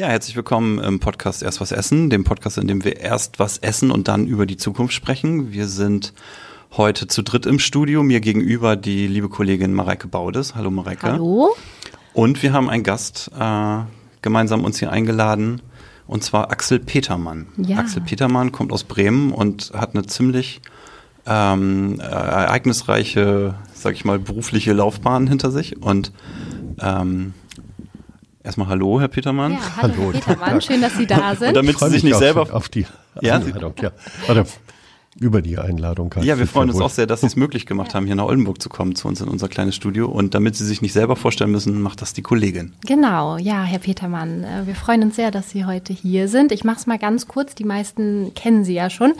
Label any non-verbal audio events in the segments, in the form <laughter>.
Ja, herzlich willkommen im Podcast Erst was essen, dem Podcast, in dem wir erst was essen und dann über die Zukunft sprechen. Wir sind heute zu dritt im Studio. Mir gegenüber die liebe Kollegin Mareike Baudes. Hallo Mareike. Hallo. Und wir haben einen Gast äh, gemeinsam uns hier eingeladen, und zwar Axel Petermann. Ja. Axel Petermann kommt aus Bremen und hat eine ziemlich ähm, äh, ereignisreiche, sag ich mal, berufliche Laufbahn hinter sich. Und ähm, erstmal Hallo, Herr Petermann. Ja, hallo, Hallo, Herr Petermann, Tag. schön, dass Sie <laughs> da Und sind. damit Freu Sie sich mich nicht selber auf die Ja, Einladung, ja. Oder über die Einladung. heißt Ja, wir freuen uns auch sehr, dass Sie es möglich gemacht haben, hier nach Oldenburg zu kommen, zu uns in unser kleines Studio. Und damit Sie sich nicht selber vorstellen müssen, macht das die Kollegin. Genau, ja, Herr Petermann, äh, wir freuen uns sehr, dass Sie heute hier sind. Ich mache es mal ganz kurz, die meisten kennen Sie ja schon.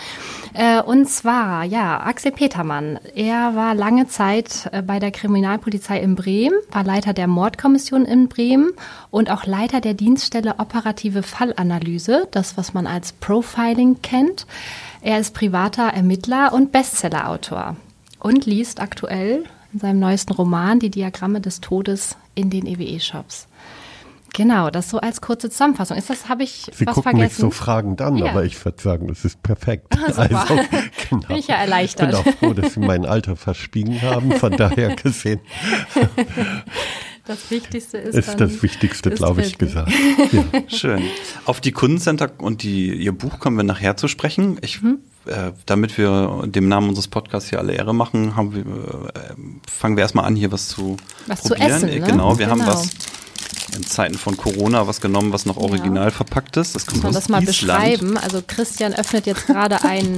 Äh, Und zwar, ja, Axel Petermann, er war lange Zeit äh, bei der Kriminalpolizei in Bremen, war Leiter der Mordkommission in Bremen und auch Leiter der Dienststelle Operative Fallanalyse, das, was man als Profiling kennt. Er ist privater Ermittler und Bestsellerautor und liest aktuell in seinem neuesten Roman Die Diagramme des Todes in den EWE-Shops. Genau, das so als kurze Zusammenfassung. Ist das, habe ich Sie was gucken mich vergessen? so fragend an, Ja. aber ich würde sagen, das ist perfekt. <laughs> super. Also, genau. Bin ich ja Ich erleichtert. bin auch froh, dass Sie mein Alter verspiegen haben. Von daher gesehen <laughs> Das Wichtigste ist, ist dann, das Wichtigste, glaube ich, gesagt. <laughs> Ja. Schön. Auf die Kundencenter und die, Ihr Buch kommen wir nachher zu sprechen. Ich, Mhm. äh, damit wir dem Namen unseres Podcasts hier alle Ehre machen, haben wir, äh, fangen wir erstmal an, hier was zu Was zu probieren. essen, Äh, ne? Genau, wir haben Genau. was in Zeiten von Corona was genommen, was noch original verpackt ist. Das kommt Muss man das mal Island. beschreiben? Also Christian öffnet jetzt gerade ein,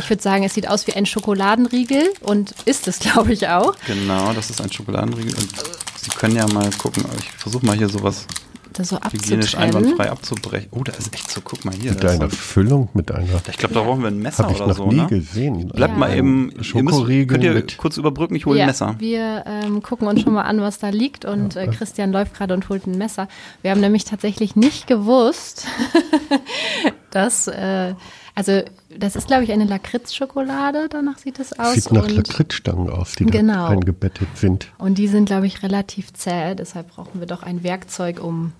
ich würde sagen, es sieht aus wie ein Schokoladenriegel und ist es, glaube ich, auch. Genau, das ist ein Schokoladenriegel. Und Sie können ja mal gucken, ich versuche mal hier sowas Das so hygienisch einwandfrei abzubrechen. Oh, da ist echt so, guck mal hier. Mit einer so- Füllung, mit einer. ich glaube, da brauchen wir ein Messer Habe ich oder noch so, nie ne? gesehen. Bleibt Ja. mal eben, ihr müsst, könnt ihr mit- kurz überbrücken, ich hole ja, ein Messer. Wir ähm, gucken uns schon mal an, was da liegt und äh, Christian läuft gerade und holt ein Messer. Wir haben nämlich tatsächlich nicht gewusst, <laughs> dass, äh, also das ist, glaube ich, eine Lakritzschokolade, danach sieht es aus. Sieht nach Lakritzstangen aus, die Genau. da eingebettet sind. und die sind, glaube ich, relativ zäh, deshalb brauchen wir doch ein Werkzeug, um.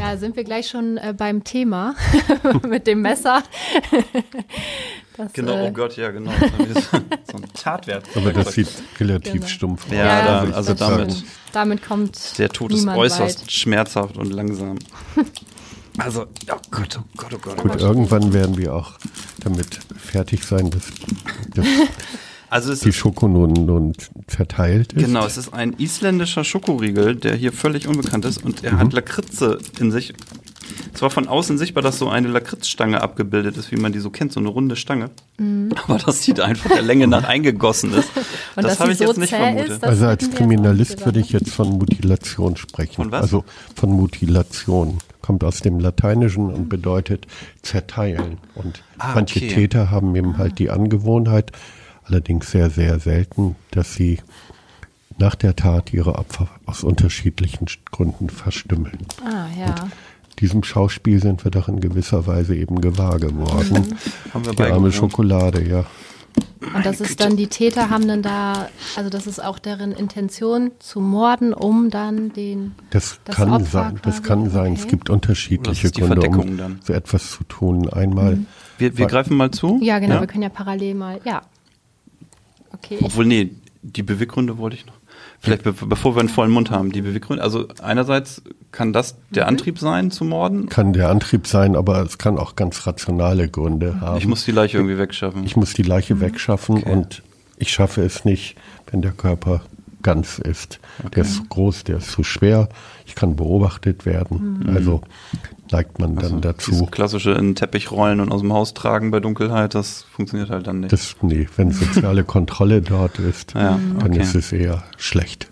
Ja, sind wir gleich schon äh, beim Thema <laughs> mit dem Messer. <laughs> Das, Genau, äh, oh Gott, ja, genau. <laughs> So ein Tatwert. Aber das sieht relativ Genau. stumpf aus. Ja, Ja, da, also damit. Damit kommt der Tod ist äußerst weit. schmerzhaft und langsam. Also, oh Gott, oh Gott, oh Gott. Oh Gut, Gott. irgendwann werden wir auch damit fertig sein, dass, dass <laughs> Also es die ist, Schoko nun, nun verteilt ist. genau, es ist ein isländischer Schokoriegel, der hier völlig unbekannt ist und er Mhm. hat Lakritze in sich. Es war von außen sichtbar, dass so eine Lakritzstange abgebildet ist, wie man die so kennt, so eine runde Stange. Aber das sieht einfach der Länge nach eingegossen ist. Mhm. <laughs> Und das dass habe ich jetzt so nicht zäh vermutet. ist, Also als jetzt Kriminalist nicht würde ich jetzt von Mutilation sprechen. Von was? Also von Mutilation. Kommt aus dem Lateinischen und bedeutet zerteilen. Und Ah, manche okay. Täter haben eben halt die Angewohnheit, allerdings sehr, sehr selten, dass sie nach der Tat ihre Opfer aus unterschiedlichen Gründen verstümmeln. Ah, ja. Diesem Schauspiel sind wir doch in gewisser Weise eben gewahr geworden. Haben wir Die arme. Schokolade, ja. Und das ist dann, die Täter haben dann da, also das ist auch deren Intention zu morden, um dann den. Das, Das kann Opfer sein. Das kann sein. Es gibt unterschiedliche Gründe, um dann. so etwas zu tun. Einmal, Wir, wir Weil- greifen mal zu. Ja, genau, wir können ja parallel mal, ja. Okay, Obwohl, nee, die Beweggründe wollte ich noch. Vielleicht be bevor wir einen vollen Mund haben, die Beweggründe. Also einerseits kann das der Antrieb sein zu morden. kann der Antrieb sein, aber es kann auch ganz rationale Gründe haben. Ich muss die Leiche irgendwie wegschaffen. ich muss die Leiche wegschaffen Okay. und ich schaffe es nicht, wenn der Körper ganz ist. Der ist zu groß, der ist zu schwer. Ich kann beobachtet werden. Also neigt man dann dazu. Dieses klassische in Teppich rollen und aus dem Haus tragen bei Dunkelheit, das funktioniert halt dann nicht. Das, nee, wenn soziale Kontrolle dort ist, Ja, dann okay. ist es eher schlecht.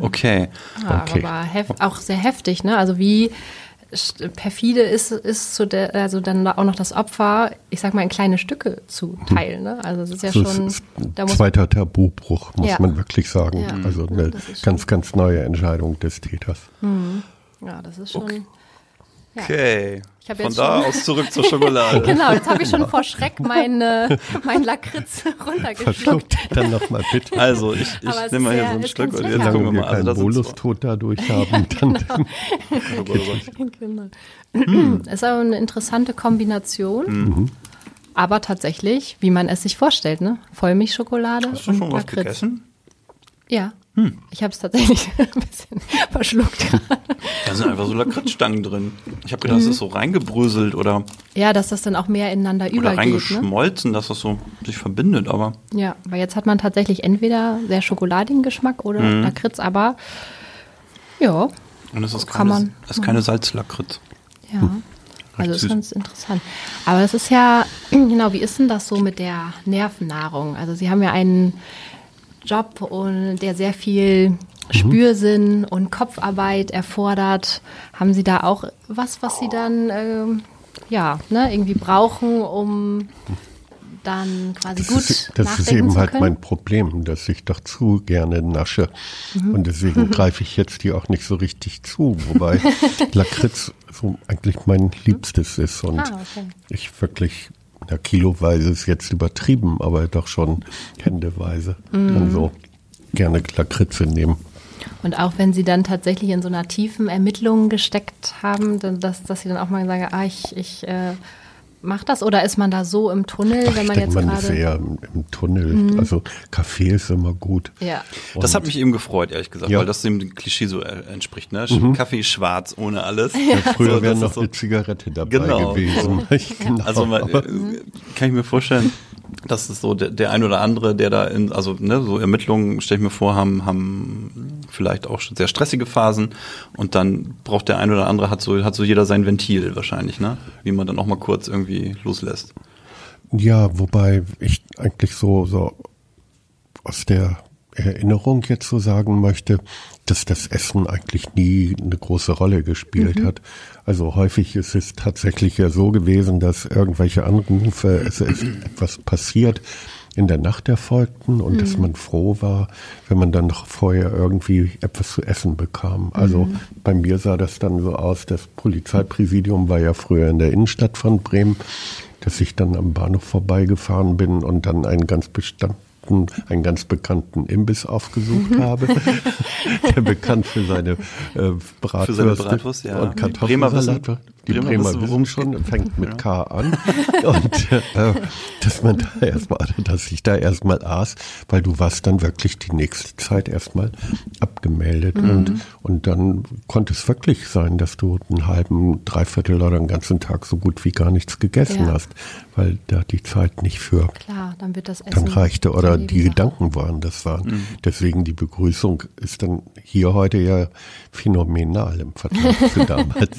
okay. ja, okay. aber auch sehr heftig, ne? Also wie perfide ist, ist zu der, also dann auch noch das Opfer, ich sag mal, in kleine Stücke zu teilen, ne? Also es ist ja So, schon, ist ein da muss zweiter Tabubruch, muss Ja. man wirklich sagen. Ja. Also eine ganz, ganz neue Entscheidung des Täters. Ja, das ist schon. Okay. Ich hab Von jetzt da schon- aus zurück zur <laughs> Schokolade. Genau, jetzt habe ich schon vor Schreck mein, äh, mein Lakritz <laughs> runtergeschluckt. Verschluckt, dann nochmal bitte. Also ich, ich nehme mal hier so ist Stück und jetzt gucken wir mal. Also keinen Bolustod dadurch haben, dann Gott. <laughs> Genau. <clears throat> Ist aber eine interessante Kombination. Aber tatsächlich, wie man es sich vorstellt, ne? Vollmilchschokolade Hast du und schon was Lakritz. gegessen? Ja. Ich habe es tatsächlich <laughs> ein bisschen verschluckt gerade. Da sind einfach so Lakritzstangen drin. Ich habe gedacht, das ist so reingebröselt oder, Ja, dass das dann auch mehr ineinander oder übergeht. Ne? reingeschmolzen, dass das so sich verbindet, aber Ja, weil jetzt hat man tatsächlich entweder sehr schokoladigen Geschmack oder Lakritz, aber ja, und es ist Kann keine, man es ist keine Salzlakritz. ja. Also ist ganz interessant. Aber das ist ja, <clears throat> genau, wie ist denn das so mit der Nervennahrung? Also Sie haben ja einen Job, und der sehr viel Spürsinn und Kopfarbeit erfordert. Haben Sie da auch was, was Sie dann ähm, ja, ne, irgendwie brauchen, um dann quasi Das gut ist, das ist eben halt mein Problem, dass ich doch zu gerne nasche. Mhm. Und deswegen <laughs> greife ich jetzt hier auch nicht so richtig zu, wobei <laughs> Lakritz so eigentlich mein Liebstes ist. Und Ah, okay. ich wirklich, na, kiloweise ist jetzt übertrieben, aber doch schon händeweise Mhm. dann so gerne Lakritze nehmen. Und auch wenn Sie dann tatsächlich in so einer tiefen Ermittlung gesteckt haben, dass, dass Sie dann auch mal sagen, ah, ich, ich äh, mache das oder ist man da so im Tunnel, Ach, wenn man jetzt man ist gerade. Mhm. eher im, im Tunnel. Also Kaffee ist immer gut. Ja. Das hat mich eben gefreut, ehrlich gesagt, Ja. weil das dem Klischee so äh, entspricht. Ne? Kaffee schwarz ohne alles. Ja, früher So, wäre noch ist so- eine Zigarette dabei Genau. gewesen. <laughs> <laughs> genau. Also man, äh, kann ich mir vorstellen, dass es so der, der ein oder andere, der da in, also ne, so Ermittlungen, stelle ich mir vor, haben, haben vielleicht auch sehr stressige Phasen und dann braucht der ein oder andere, hat so, hat so jeder sein Ventil wahrscheinlich, ne? Wie man dann auch mal kurz irgendwie loslässt. Ja, wobei ich eigentlich so, so aus der Erinnerung jetzt so sagen möchte, dass das Essen eigentlich nie eine große Rolle gespielt hat. Also häufig ist es tatsächlich ja so gewesen, dass irgendwelche Anrufe, es ist etwas passiert, in der Nacht erfolgten und dass man froh war, wenn man dann noch vorher irgendwie etwas zu essen bekam. Also bei mir sah das dann so aus, das Polizeipräsidium war ja früher in der Innenstadt von Bremen, dass ich dann am Bahnhof vorbeigefahren bin und dann einen ganz bestimmten einen ganz bekannten Imbiss aufgesucht habe, <laughs> der bekannt für seine äh, Bratwürste seine Bratwurst, ja. und Kartoffelsalat Bremer war. Die Bremer Bremer wissen, wissen schon, fängt mit K an. <laughs> Und äh, dass man da erstmal, dass ich da erstmal aß, weil du warst dann wirklich die nächste Zeit erstmal abgemeldet. Und, und dann konnte es wirklich sein, dass du einen halben, dreiviertel oder einen ganzen Tag so gut wie gar nichts gegessen Ja. hast, weil da die Zeit nicht für Klar, dann wird das Essen. dann reichte oder die Nebensache. Gedanken waren das waren. Deswegen die Begrüßung ist dann hier heute ja phänomenal im Vergleich <laughs> zu damals.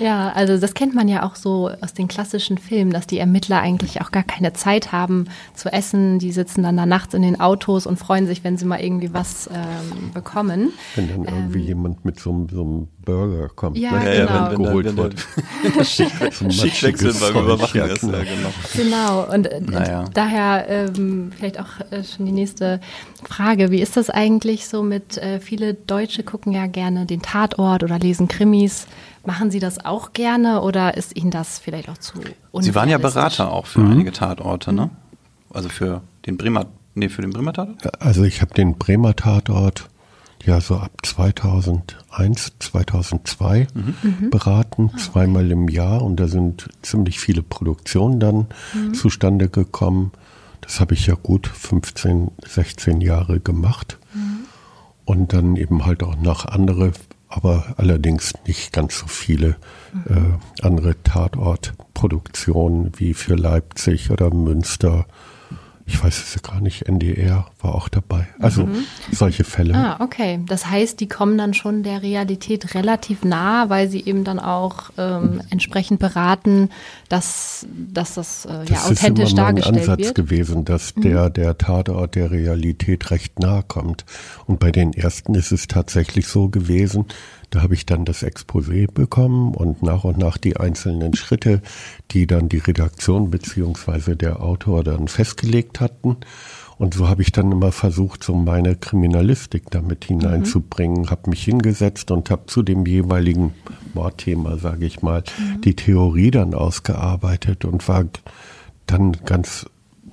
Ja, also das kennt man ja auch so aus den klassischen Filmen, dass die Ermittler eigentlich auch gar keine Zeit haben zu essen. Die sitzen dann da nachts in den Autos und freuen sich, wenn sie mal irgendwie was ähm, bekommen. Wenn dann irgendwie jemand mit so, einem- so einem Burger kommt, Ja, ne, Ja, dann wenn- wenn geholt wird. Schichtwechsel beim Überwachen ja, ist. genau. Ja, genau. Genau, und äh, Naja. daher ähm, vielleicht auch äh, schon die nächste Frage. Wie ist das eigentlich so mit, äh, viele Deutsche gucken ja gerne den Tatort oder lesen Krimis. Machen Sie das auch gerne oder ist Ihnen das vielleicht auch zu Sie waren ja? Berater auch für einige Tatorte, ne? Also für den Bremer, nee, für den Bremer Tatort? Also ich habe den Bremer Tatort ja so ab 2001, 2002 beraten, zweimal im Jahr. Und da sind ziemlich viele Produktionen dann zustande gekommen. Das habe ich ja gut 15, 16 Jahre gemacht. Und dann eben halt auch noch andere, aber allerdings nicht ganz so viele äh, andere Tatortproduktionen wie für Leipzig oder Münster. Ich weiß es ja gar nicht, NDR war auch dabei. Also solche Fälle. Ah, okay. Das heißt, die kommen dann schon der Realität relativ nah, weil sie eben dann auch ähm, entsprechend beraten, dass, dass das äh, ja Das ist authentisch immer mein dargestellt Ansatz wird. gewesen, dass der, der Tatort der Realität recht nahe kommt. Und bei den ersten ist es tatsächlich so gewesen, da habe ich dann das Exposé bekommen und nach und nach die einzelnen Schritte, die dann die Redaktion beziehungsweise der Autor dann festgelegt hatten. Und so habe ich dann immer versucht, so meine Kriminalistik damit hineinzubringen, mhm. habe mich hingesetzt und habe zu dem jeweiligen Mordthema, sage ich mal, mhm. die Theorie dann ausgearbeitet und war dann ganz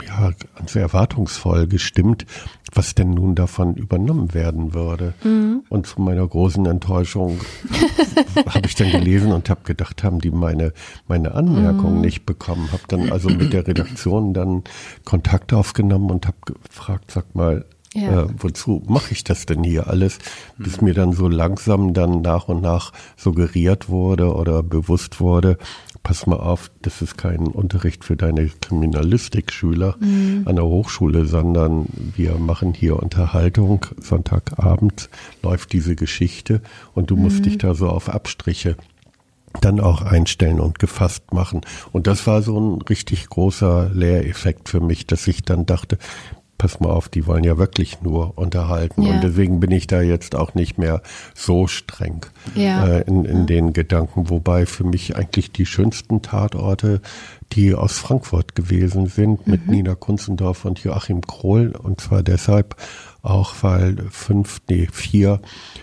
ja, ganz erwartungsvoll gestimmt, was denn nun davon übernommen werden würde. Mhm. Und zu meiner großen Enttäuschung <laughs> habe ich dann gelesen und habe gedacht, haben die meine, meine Anmerkung mhm. nicht bekommen. Habe dann also mit der Redaktion dann Kontakt aufgenommen und habe gefragt, sag mal, ja. Äh, wozu mache ich das denn hier alles? Bis mhm. mir dann so langsam dann nach und nach suggeriert wurde oder bewusst wurde, pass mal auf, das ist kein Unterricht für deine Kriminalistikschüler mhm. an der Hochschule, sondern wir machen hier Unterhaltung. Sonntagabend läuft diese Geschichte und du mhm. musst dich da so auf Abstriche dann auch einstellen und gefasst machen. Und das war so ein richtig großer Lehreffekt für mich, dass ich dann dachte, pass mal auf, die wollen ja wirklich nur unterhalten. Ja. Und deswegen bin ich da jetzt auch nicht mehr so streng ja. äh, in, in ja. den Gedanken. Wobei für mich eigentlich die schönsten Tatorte, die aus Frankfurt gewesen sind, mhm. mit Nina Kunzendorf und Joachim Krohl. Und zwar deshalb auch, weil fünf, nee, vier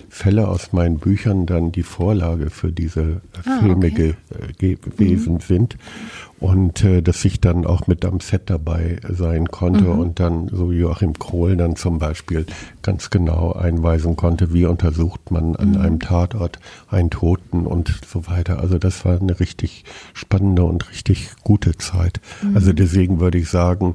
Fälle aus meinen Büchern dann die Vorlage für diese ah, Filme okay. ge, äh, gewesen mhm. sind und äh, dass ich dann auch mit am Set dabei sein konnte mhm. und dann so Joachim Krohl dann zum Beispiel ganz genau einweisen konnte, wie untersucht man an mhm. einem Tatort einen Toten und so weiter. Also das war eine richtig spannende und richtig gute Zeit. Mhm. Also deswegen würde ich sagen,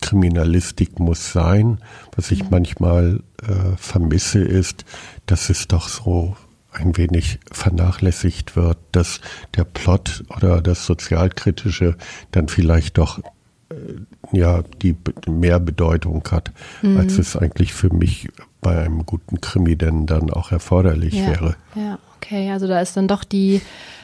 Kriminalistik muss sein. Was ich mhm. manchmal äh, vermisse, ist, dass es doch so ein wenig vernachlässigt wird, dass der Plot oder das Sozialkritische dann vielleicht doch äh, ja die mehr Bedeutung hat, mhm. als es eigentlich für mich bei einem guten Krimi denn dann auch erforderlich ja, wäre. Ja, okay, also da ist dann doch die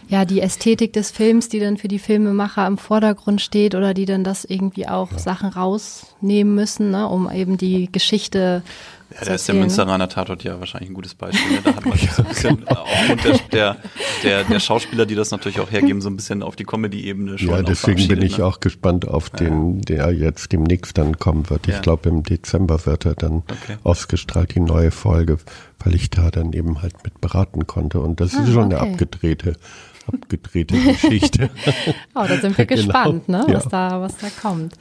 ja die Ästhetik des Films, die dann für die Filmemacher im Vordergrund steht oder die dann das irgendwie auch ja. Sachen rausnehmen müssen, ne, um eben die Geschichte ja, da ist der Münsteraner Tatort ja wahrscheinlich ein gutes Beispiel. Ne? Da hat man so ein bisschen aufgrund der, der, der, der, Schauspieler, die das natürlich auch hergeben, so ein bisschen auf die Comedy-Ebene schon. Ja, deswegen bin ich ne? auch gespannt auf den, der jetzt demnächst dann kommen wird. Ich ja. glaube, im Dezember wird er dann okay. ausgestrahlt, die neue Folge, weil ich da dann eben halt mit beraten konnte. Und das ah, ist schon okay. eine abgedrehte abgedrehte Geschichte. <laughs> oh, da sind wir <laughs> genau. gespannt, ne? was, ja. da, was da kommt.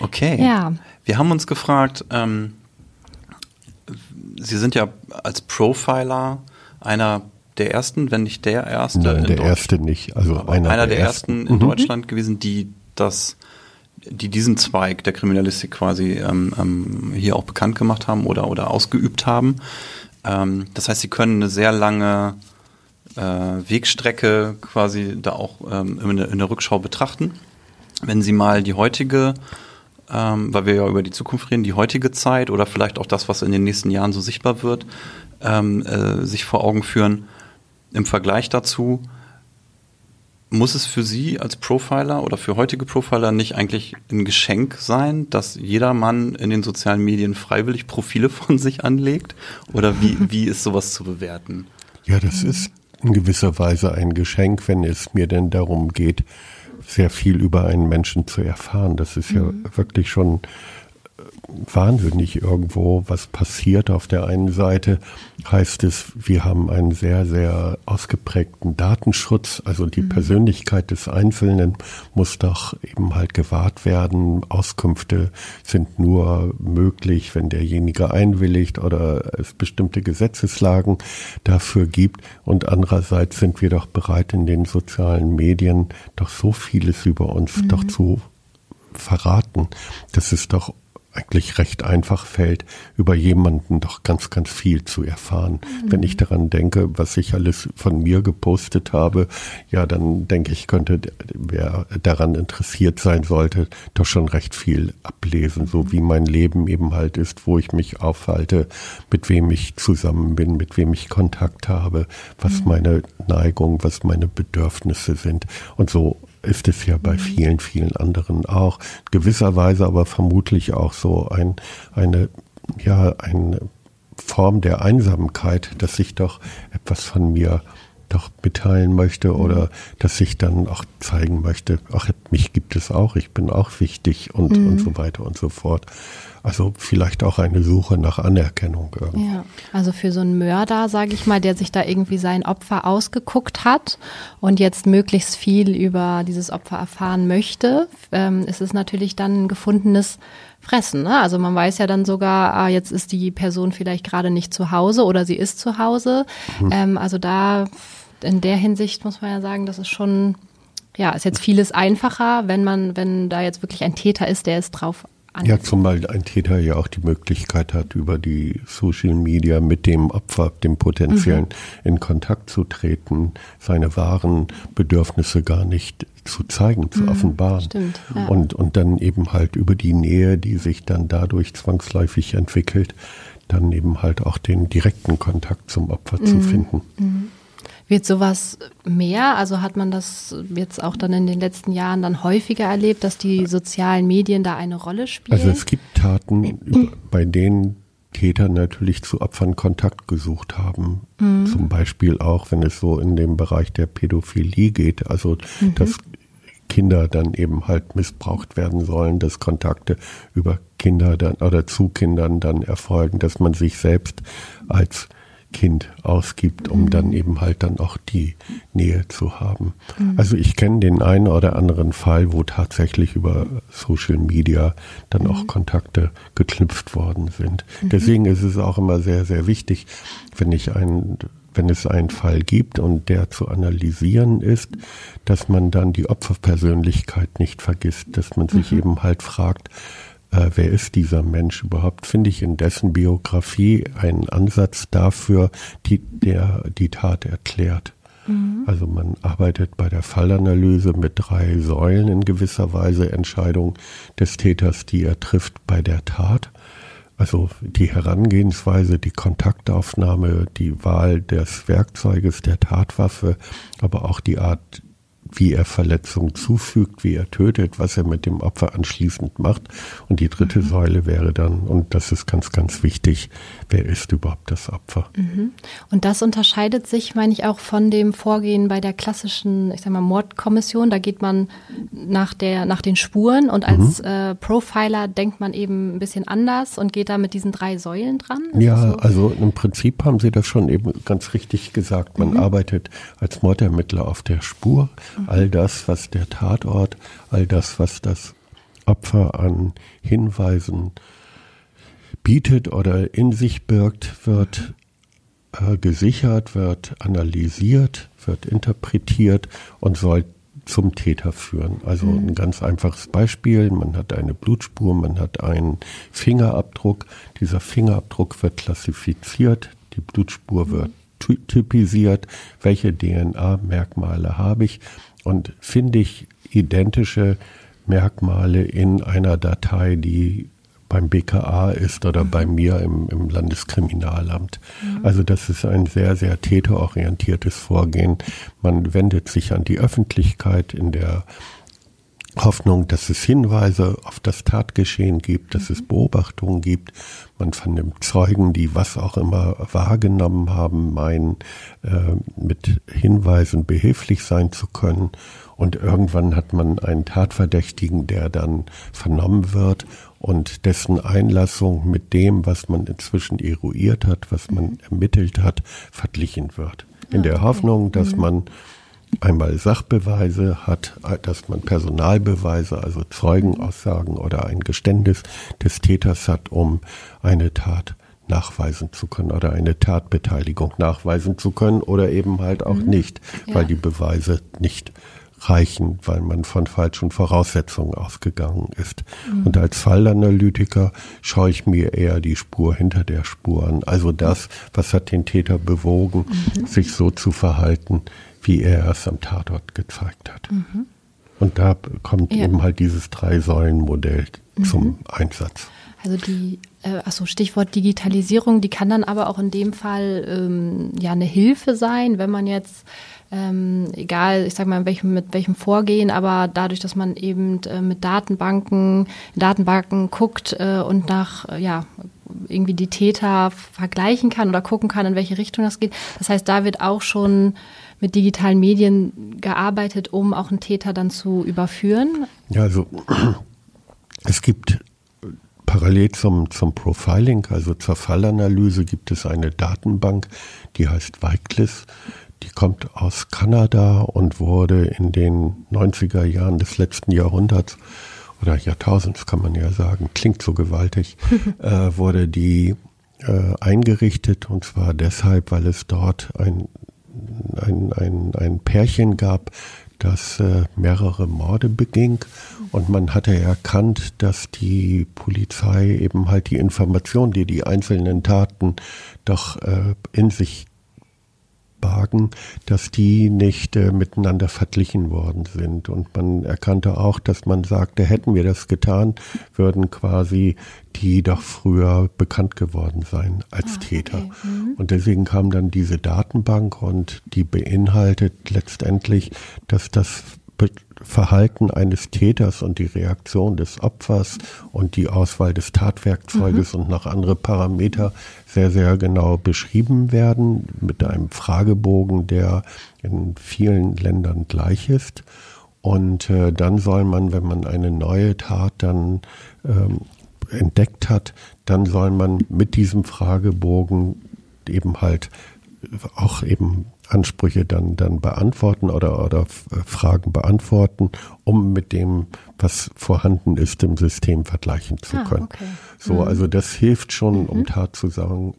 Okay. Ja. Wir haben uns gefragt, ähm, Sie sind ja als Profiler einer der ersten, wenn nicht der erste. Nein, der erste nicht. Also einer, einer der, der, ersten, in mhm. Deutschland gewesen, die das, die diesen Zweig der Kriminalistik quasi ähm, ähm, hier auch bekannt gemacht haben oder, oder ausgeübt haben. Ähm, das heißt, sie können eine sehr lange äh, Wegstrecke quasi da auch ähm, in, der, in der Rückschau betrachten. Wenn Sie mal die heutige ähm, weil wir ja über die Zukunft reden, die heutige Zeit oder vielleicht auch das, was in den nächsten Jahren so sichtbar wird, ähm, äh, sich vor Augen führen. Im Vergleich dazu, muss es für Sie als Profiler oder für heutige Profiler nicht eigentlich ein Geschenk sein, dass jeder Mann in den sozialen Medien freiwillig Profile von sich anlegt? Oder wie, <laughs> wie ist sowas zu bewerten? Ja, das ist in gewisser Weise ein Geschenk, wenn es mir denn darum geht, sehr viel über einen Menschen zu erfahren. Das ist ja mhm. wirklich schon wahnsinnig irgendwo, was passiert. Auf der einen Seite heißt es, wir haben einen sehr, sehr ausgeprägten Datenschutz. Also die mhm. Persönlichkeit des Einzelnen muss doch eben halt gewahrt werden. Auskünfte sind nur möglich, wenn derjenige einwilligt oder es bestimmte Gesetzeslagen dafür gibt. Und andererseits sind wir doch bereit, in den sozialen Medien doch so vieles über uns mhm. doch zu verraten. Das ist doch eigentlich recht einfach fällt, über jemanden doch ganz, ganz viel zu erfahren. Mhm. Wenn ich daran denke, was ich alles von mir gepostet habe, ja, dann denke ich, könnte, wer daran interessiert sein sollte, doch schon recht viel ablesen, so mhm. wie mein Leben eben halt ist, wo ich mich aufhalte, mit wem ich zusammen bin, mit wem ich Kontakt habe, was mhm. meine Neigung, was meine Bedürfnisse sind. Und so ist es ja bei mhm. vielen, vielen anderen auch. Gewisserweise aber vermutlich auch so ein, eine, ja, eine Form der Einsamkeit, dass ich doch etwas von mir doch mitteilen möchte oder dass ich dann auch zeigen möchte, ach, mich gibt es auch, ich bin auch wichtig und, mhm. und so weiter und so fort. Also vielleicht auch eine Suche nach Anerkennung. Irgendwie. Ja, also für so einen Mörder, sage ich mal, der sich da irgendwie sein Opfer ausgeguckt hat und jetzt möglichst viel über dieses Opfer erfahren möchte, ähm, ist es natürlich dann ein gefundenes Fressen. Ne? Also man weiß ja dann sogar, ah, jetzt ist die Person vielleicht gerade nicht zu Hause oder sie ist zu Hause. Mhm. Ähm, also da in der Hinsicht muss man ja sagen, das ist schon ja, ist jetzt vieles einfacher, wenn man, wenn da jetzt wirklich ein Täter ist, der ist drauf ja, zumal ein Täter ja auch die Möglichkeit hat, über die Social Media mit dem Opfer, dem potenziellen, mhm. in Kontakt zu treten, seine wahren Bedürfnisse gar nicht zu zeigen, zu mhm, offenbaren. Stimmt, ja. und, und dann eben halt über die Nähe, die sich dann dadurch zwangsläufig entwickelt, dann eben halt auch den direkten Kontakt zum Opfer mhm. zu finden. Wird sowas mehr? Also hat man das jetzt auch dann in den letzten Jahren dann häufiger erlebt, dass die sozialen Medien da eine Rolle spielen? Also es gibt Taten, bei denen Täter natürlich zu Opfern Kontakt gesucht haben. Mhm. Zum Beispiel auch, wenn es so in dem Bereich der Pädophilie geht, also mhm. dass Kinder dann eben halt missbraucht werden sollen, dass Kontakte über Kinder dann oder zu Kindern dann erfolgen, dass man sich selbst als Kind ausgibt, um mhm. dann eben halt dann auch die Nähe zu haben. Mhm. Also ich kenne den einen oder anderen Fall, wo tatsächlich über Social Media dann mhm. auch Kontakte geknüpft worden sind. Mhm. Deswegen ist es auch immer sehr, sehr wichtig, wenn ich einen wenn es einen Fall gibt und der zu analysieren ist, dass man dann die Opferpersönlichkeit nicht vergisst, dass man sich mhm. eben halt fragt, äh, wer ist dieser Mensch überhaupt, finde ich in dessen Biografie einen Ansatz dafür, die, der die Tat erklärt. Mhm. Also man arbeitet bei der Fallanalyse mit drei Säulen in gewisser Weise, Entscheidung des Täters, die er trifft bei der Tat. Also die Herangehensweise, die Kontaktaufnahme, die Wahl des Werkzeuges, der Tatwaffe, aber auch die Art wie er Verletzungen zufügt, wie er tötet, was er mit dem Opfer anschließend macht. Und die dritte mhm. Säule wäre dann, und das ist ganz, ganz wichtig, wer ist überhaupt das Opfer? Mhm. Und das unterscheidet sich, meine ich, auch von dem Vorgehen bei der klassischen, ich sag mal, Mordkommission. Da geht man nach der, nach den Spuren und als mhm. äh, Profiler denkt man eben ein bisschen anders und geht da mit diesen drei Säulen dran. Ist ja, so? also im Prinzip haben Sie das schon eben ganz richtig gesagt. Man mhm. arbeitet als Mordermittler auf der Spur all das, was der Tatort, all das, was das Opfer an Hinweisen bietet oder in sich birgt, wird äh, gesichert, wird analysiert, wird interpretiert und soll zum Täter führen. Also mhm. ein ganz einfaches Beispiel, man hat eine Blutspur, man hat einen Fingerabdruck, dieser Fingerabdruck wird klassifiziert, die Blutspur mhm. wird typisiert, welche DNA-Merkmale habe ich und finde ich identische Merkmale in einer Datei, die beim BKA ist oder mhm. bei mir im, im Landeskriminalamt. Mhm. Also das ist ein sehr, sehr täterorientiertes Vorgehen. Man wendet sich an die Öffentlichkeit in der Hoffnung, dass es Hinweise auf das Tatgeschehen gibt, dass es mhm. Beobachtungen gibt. Man vernimmt Zeugen, die was auch immer wahrgenommen haben, meinen, äh, mit Hinweisen behilflich sein zu können. Und irgendwann hat man einen Tatverdächtigen, der dann vernommen wird und dessen Einlassung mit dem, was man inzwischen eruiert hat, was man mhm. ermittelt hat, verglichen wird. In der Hoffnung, dass mhm. man einmal Sachbeweise hat, dass man Personalbeweise, also Zeugenaussagen oder ein Geständnis des Täters hat, um eine Tat nachweisen zu können oder eine Tatbeteiligung nachweisen zu können oder eben halt auch mhm. nicht, weil ja. die Beweise nicht reichen, weil man von falschen Voraussetzungen ausgegangen ist. Mhm. Und als Fallanalytiker schaue ich mir eher die Spur hinter der Spur an. Also das, was hat den Täter bewogen, mhm. sich so zu verhalten, wie er es am Tatort gezeigt hat. Mhm. Und da kommt ja. eben halt dieses Drei-Säulen-Modell mhm. zum Einsatz. Also die, äh, achso, Stichwort Digitalisierung, die kann dann aber auch in dem Fall ähm, ja eine Hilfe sein, wenn man jetzt ähm, egal, ich sag mal, welchem, mit welchem Vorgehen, aber dadurch, dass man eben äh, mit Datenbanken, Datenbanken guckt äh, und nach, äh, ja, irgendwie die Täter vergleichen kann oder gucken kann, in welche Richtung das geht. Das heißt, da wird auch schon mit digitalen Medien gearbeitet, um auch einen Täter dann zu überführen? Ja, also <clears throat> es gibt parallel zum, zum Profiling, also zur Fallanalyse, gibt es eine Datenbank, die heißt Wycliffe. Die kommt aus Kanada und wurde in den 90er Jahren des letzten Jahrhunderts oder Jahrtausends kann man ja sagen, klingt so gewaltig, <laughs> äh, wurde die äh, eingerichtet und zwar deshalb, weil es dort ein, ein, ein, ein Pärchen gab, das äh, mehrere Morde beging. Und man hatte erkannt, dass die Polizei eben halt die Informationen, die die einzelnen Taten doch äh, in sich bargen, dass die nicht äh, miteinander verglichen worden sind. Und man erkannte auch, dass man sagte, hätten wir das getan, würden quasi die doch früher bekannt geworden sein als ah, Täter. Okay. Mhm. Und deswegen kam dann diese Datenbank und die beinhaltet letztendlich, dass das Verhalten eines Täters und die Reaktion des Opfers und die Auswahl des Tatwerkzeuges mhm. und noch andere Parameter sehr, sehr genau beschrieben werden mit einem Fragebogen, der in vielen Ländern gleich ist. Und äh, dann soll man, wenn man eine neue Tat dann ähm, entdeckt hat, dann soll man mit diesem Fragebogen eben halt auch eben Ansprüche dann, dann beantworten oder, oder Fragen beantworten, um mit dem, was vorhanden ist, im System vergleichen zu ah, können. Okay. So, mhm. also das hilft schon, um mhm. Tatzusammen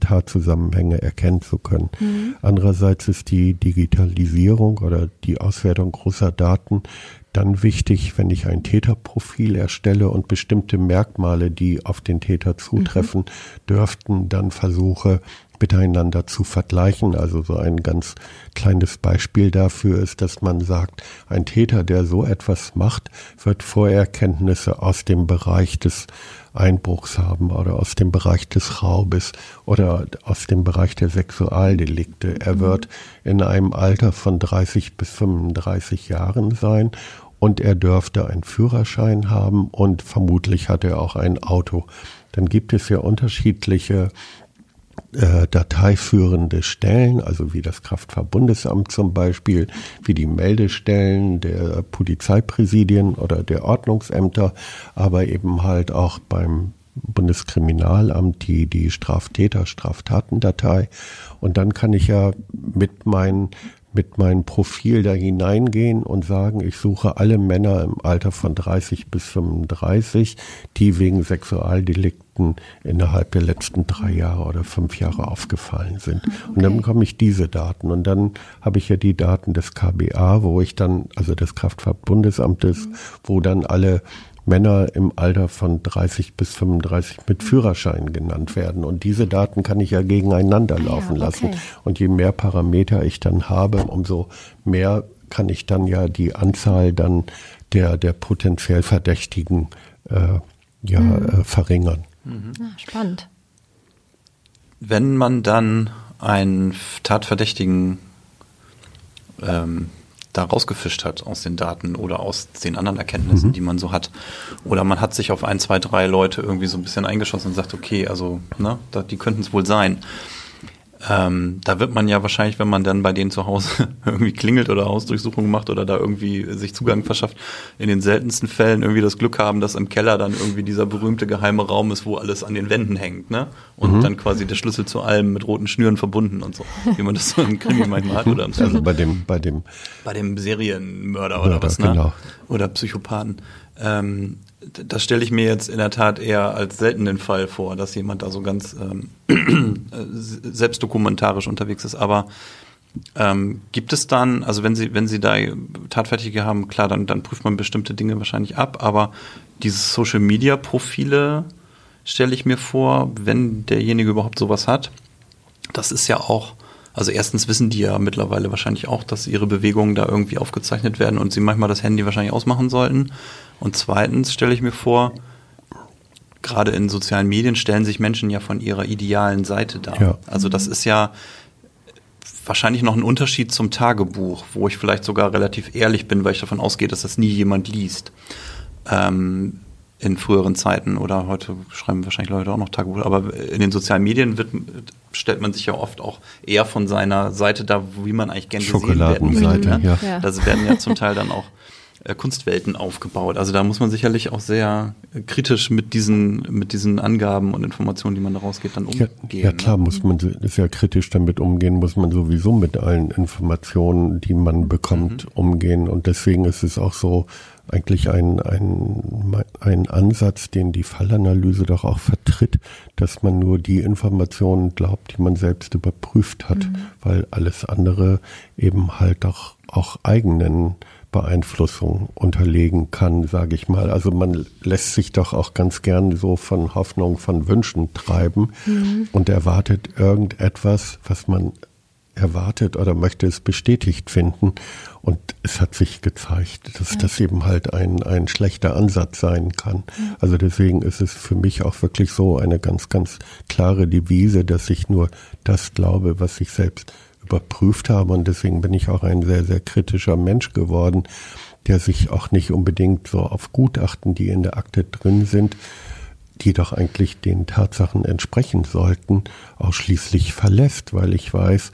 Tatzusammenhänge erkennen zu können. Mhm. Andererseits ist die Digitalisierung oder die Auswertung großer Daten dann wichtig, wenn ich ein Täterprofil erstelle und bestimmte Merkmale, die auf den Täter zutreffen, mhm. dürften dann versuche, miteinander zu vergleichen. Also so ein ganz kleines Beispiel dafür ist, dass man sagt, ein Täter, der so etwas macht, wird Vorerkenntnisse aus dem Bereich des Einbruchs haben oder aus dem Bereich des Raubes oder aus dem Bereich der Sexualdelikte. Er mhm. wird in einem Alter von 30 bis 35 Jahren sein und er dürfte einen Führerschein haben und vermutlich hat er auch ein Auto. Dann gibt es ja unterschiedliche äh, dateiführende Stellen, also wie das Kraftfahrtbundesamt zum Beispiel, wie die Meldestellen der Polizeipräsidien oder der Ordnungsämter, aber eben halt auch beim Bundeskriminalamt die, die Straftäter, Straftatendatei. Und dann kann ich ja mit meinen mit meinem Profil da hineingehen und sagen, ich suche alle Männer im Alter von 30 bis 35, die wegen Sexualdelikten innerhalb der letzten drei Jahre oder fünf Jahre aufgefallen sind. Okay. Und dann bekomme ich diese Daten. Und dann habe ich ja die Daten des KBA, wo ich dann, also des Kraftfahrtbundesamtes, mhm. wo dann alle Männer im Alter von 30 bis 35 mit Führerschein genannt werden. Und diese Daten kann ich ja gegeneinander laufen ja, okay. lassen. Und je mehr Parameter ich dann habe, umso mehr kann ich dann ja die Anzahl dann der, der potenziell Verdächtigen äh, ja, mhm. äh, verringern. Mhm. Ja, spannend. Wenn man dann einen Tatverdächtigen ähm, da rausgefischt hat aus den Daten oder aus den anderen Erkenntnissen, mhm. die man so hat. Oder man hat sich auf ein, zwei, drei Leute irgendwie so ein bisschen eingeschossen und sagt, okay, also, ne, die könnten es wohl sein. Ähm, da wird man ja wahrscheinlich, wenn man dann bei denen zu Hause <laughs> irgendwie klingelt oder Hausdurchsuchung macht oder da irgendwie sich Zugang verschafft, in den seltensten Fällen irgendwie das Glück haben, dass im Keller dann irgendwie dieser berühmte geheime Raum ist, wo alles an den Wänden hängt, ne? Und mhm. dann quasi der Schlüssel zu allem mit roten Schnüren verbunden und so, wie man das so im Krimi <laughs> manchmal hat oder im Also bei dem, bei dem, bei dem Serienmörder oder was, ne? Genau. Oder Psychopathen. Ähm, das stelle ich mir jetzt in der Tat eher als seltenen Fall vor, dass jemand da so ganz ähm, selbstdokumentarisch unterwegs ist. Aber ähm, gibt es dann, also wenn Sie, wenn Sie da Tatverdächtige haben, klar, dann, dann prüft man bestimmte Dinge wahrscheinlich ab, aber diese Social Media Profile stelle ich mir vor, wenn derjenige überhaupt sowas hat, das ist ja auch, also erstens wissen die ja mittlerweile wahrscheinlich auch, dass ihre Bewegungen da irgendwie aufgezeichnet werden und sie manchmal das Handy wahrscheinlich ausmachen sollten. Und zweitens stelle ich mir vor, gerade in sozialen Medien stellen sich Menschen ja von ihrer idealen Seite dar. Ja. Also das ist ja wahrscheinlich noch ein Unterschied zum Tagebuch, wo ich vielleicht sogar relativ ehrlich bin, weil ich davon ausgehe, dass das nie jemand liest. Ähm, in früheren Zeiten oder heute schreiben wahrscheinlich Leute auch noch Tagebuch, aber in den sozialen Medien wird, stellt man sich ja oft auch eher von seiner Seite da, wie man eigentlich gerne gesehen werden möchte. Ne? Ja. ja. Das werden ja zum Teil dann auch äh, Kunstwelten aufgebaut. Also da muss man sicherlich auch sehr kritisch mit diesen, mit diesen Angaben und Informationen, die man daraus geht, dann umgehen. Ja, ja klar, ne? muss man sehr kritisch damit umgehen, muss man sowieso mit allen Informationen, die man bekommt, mhm. umgehen. Und deswegen ist es auch so, eigentlich ein, ein, ein Ansatz, den die Fallanalyse doch auch vertritt, dass man nur die Informationen glaubt, die man selbst überprüft hat, mhm. weil alles andere eben halt doch auch eigenen Beeinflussung unterlegen kann, sage ich mal. Also man lässt sich doch auch ganz gern so von Hoffnung, von Wünschen treiben mhm. und erwartet irgendetwas, was man erwartet oder möchte es bestätigt finden. Und es hat sich gezeigt, dass ja. das eben halt ein, ein schlechter Ansatz sein kann. Ja. Also deswegen ist es für mich auch wirklich so eine ganz, ganz klare Devise, dass ich nur das glaube, was ich selbst überprüft habe und deswegen bin ich auch ein sehr, sehr kritischer Mensch geworden, der sich auch nicht unbedingt so auf Gutachten, die in der Akte drin sind, die doch eigentlich den Tatsachen entsprechen sollten, ausschließlich verlässt, weil ich weiß,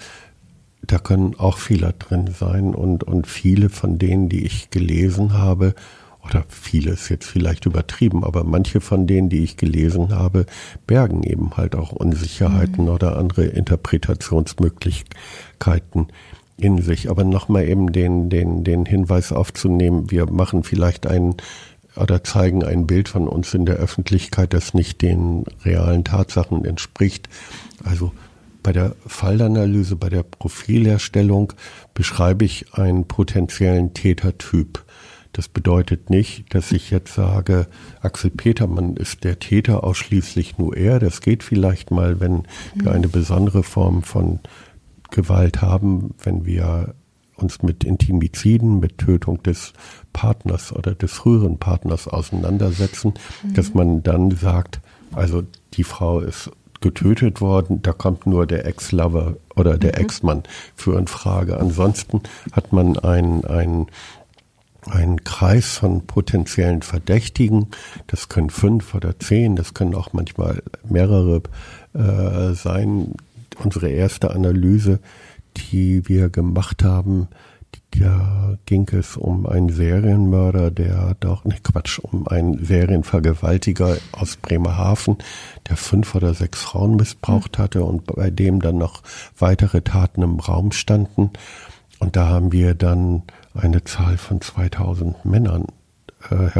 da können auch Fehler drin sein und, und viele von denen, die ich gelesen habe, oder viele ist jetzt vielleicht übertrieben, aber manche von denen, die ich gelesen habe, bergen eben halt auch Unsicherheiten mhm. oder andere Interpretationsmöglichkeiten in sich. Aber nochmal eben den, den, den Hinweis aufzunehmen, wir machen vielleicht ein oder zeigen ein Bild von uns in der Öffentlichkeit, das nicht den realen Tatsachen entspricht. Also bei der Fallanalyse, bei der Profilherstellung beschreibe ich einen potenziellen Tätertyp. Das bedeutet nicht, dass ich jetzt sage, Axel Petermann ist der Täter ausschließlich nur er. Das geht vielleicht mal, wenn wir eine besondere Form von Gewalt haben, wenn wir uns mit Intimiziden, mit Tötung des Partners oder des früheren Partners auseinandersetzen, mhm. dass man dann sagt, also die Frau ist getötet worden, da kommt nur der Ex-Lover oder der mhm. Ex-Mann für in Frage. Ansonsten hat man ein, ein ein Kreis von potenziellen Verdächtigen. Das können fünf oder zehn, das können auch manchmal mehrere äh, sein. Unsere erste Analyse, die wir gemacht haben, da ging es um einen Serienmörder, der doch, ne Quatsch, um einen Serienvergewaltiger aus Bremerhaven, der fünf oder sechs Frauen missbraucht hm. hatte und bei dem dann noch weitere Taten im Raum standen. Und da haben wir dann eine Zahl von 2000 Männern äh,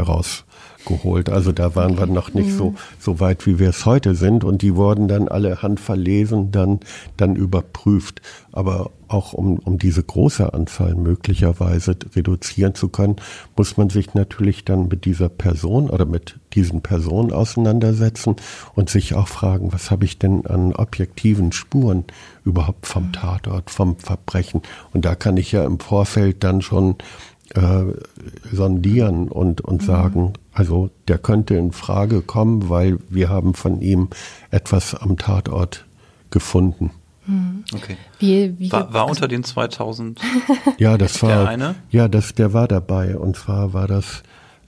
herausgeholt. Also da waren wir noch nicht so, mhm. so weit, wie wir es heute sind. Und die wurden dann alle handverlesen, dann, dann überprüft. Aber auch um, um diese große Anzahl möglicherweise reduzieren zu können, muss man sich natürlich dann mit dieser Person oder mit diesen Personen auseinandersetzen und sich auch fragen, was habe ich denn an objektiven Spuren überhaupt vom mhm. Tatort, vom Verbrechen? Und da kann ich ja im Vorfeld dann schon äh, sondieren und, und mhm. sagen, also der könnte in Frage kommen, weil wir haben von ihm etwas am Tatort gefunden. Mhm. Okay. Wie, wie war, war unter den 2000 ja, das <laughs> war, der eine? Ja, das, der war dabei. Und zwar war das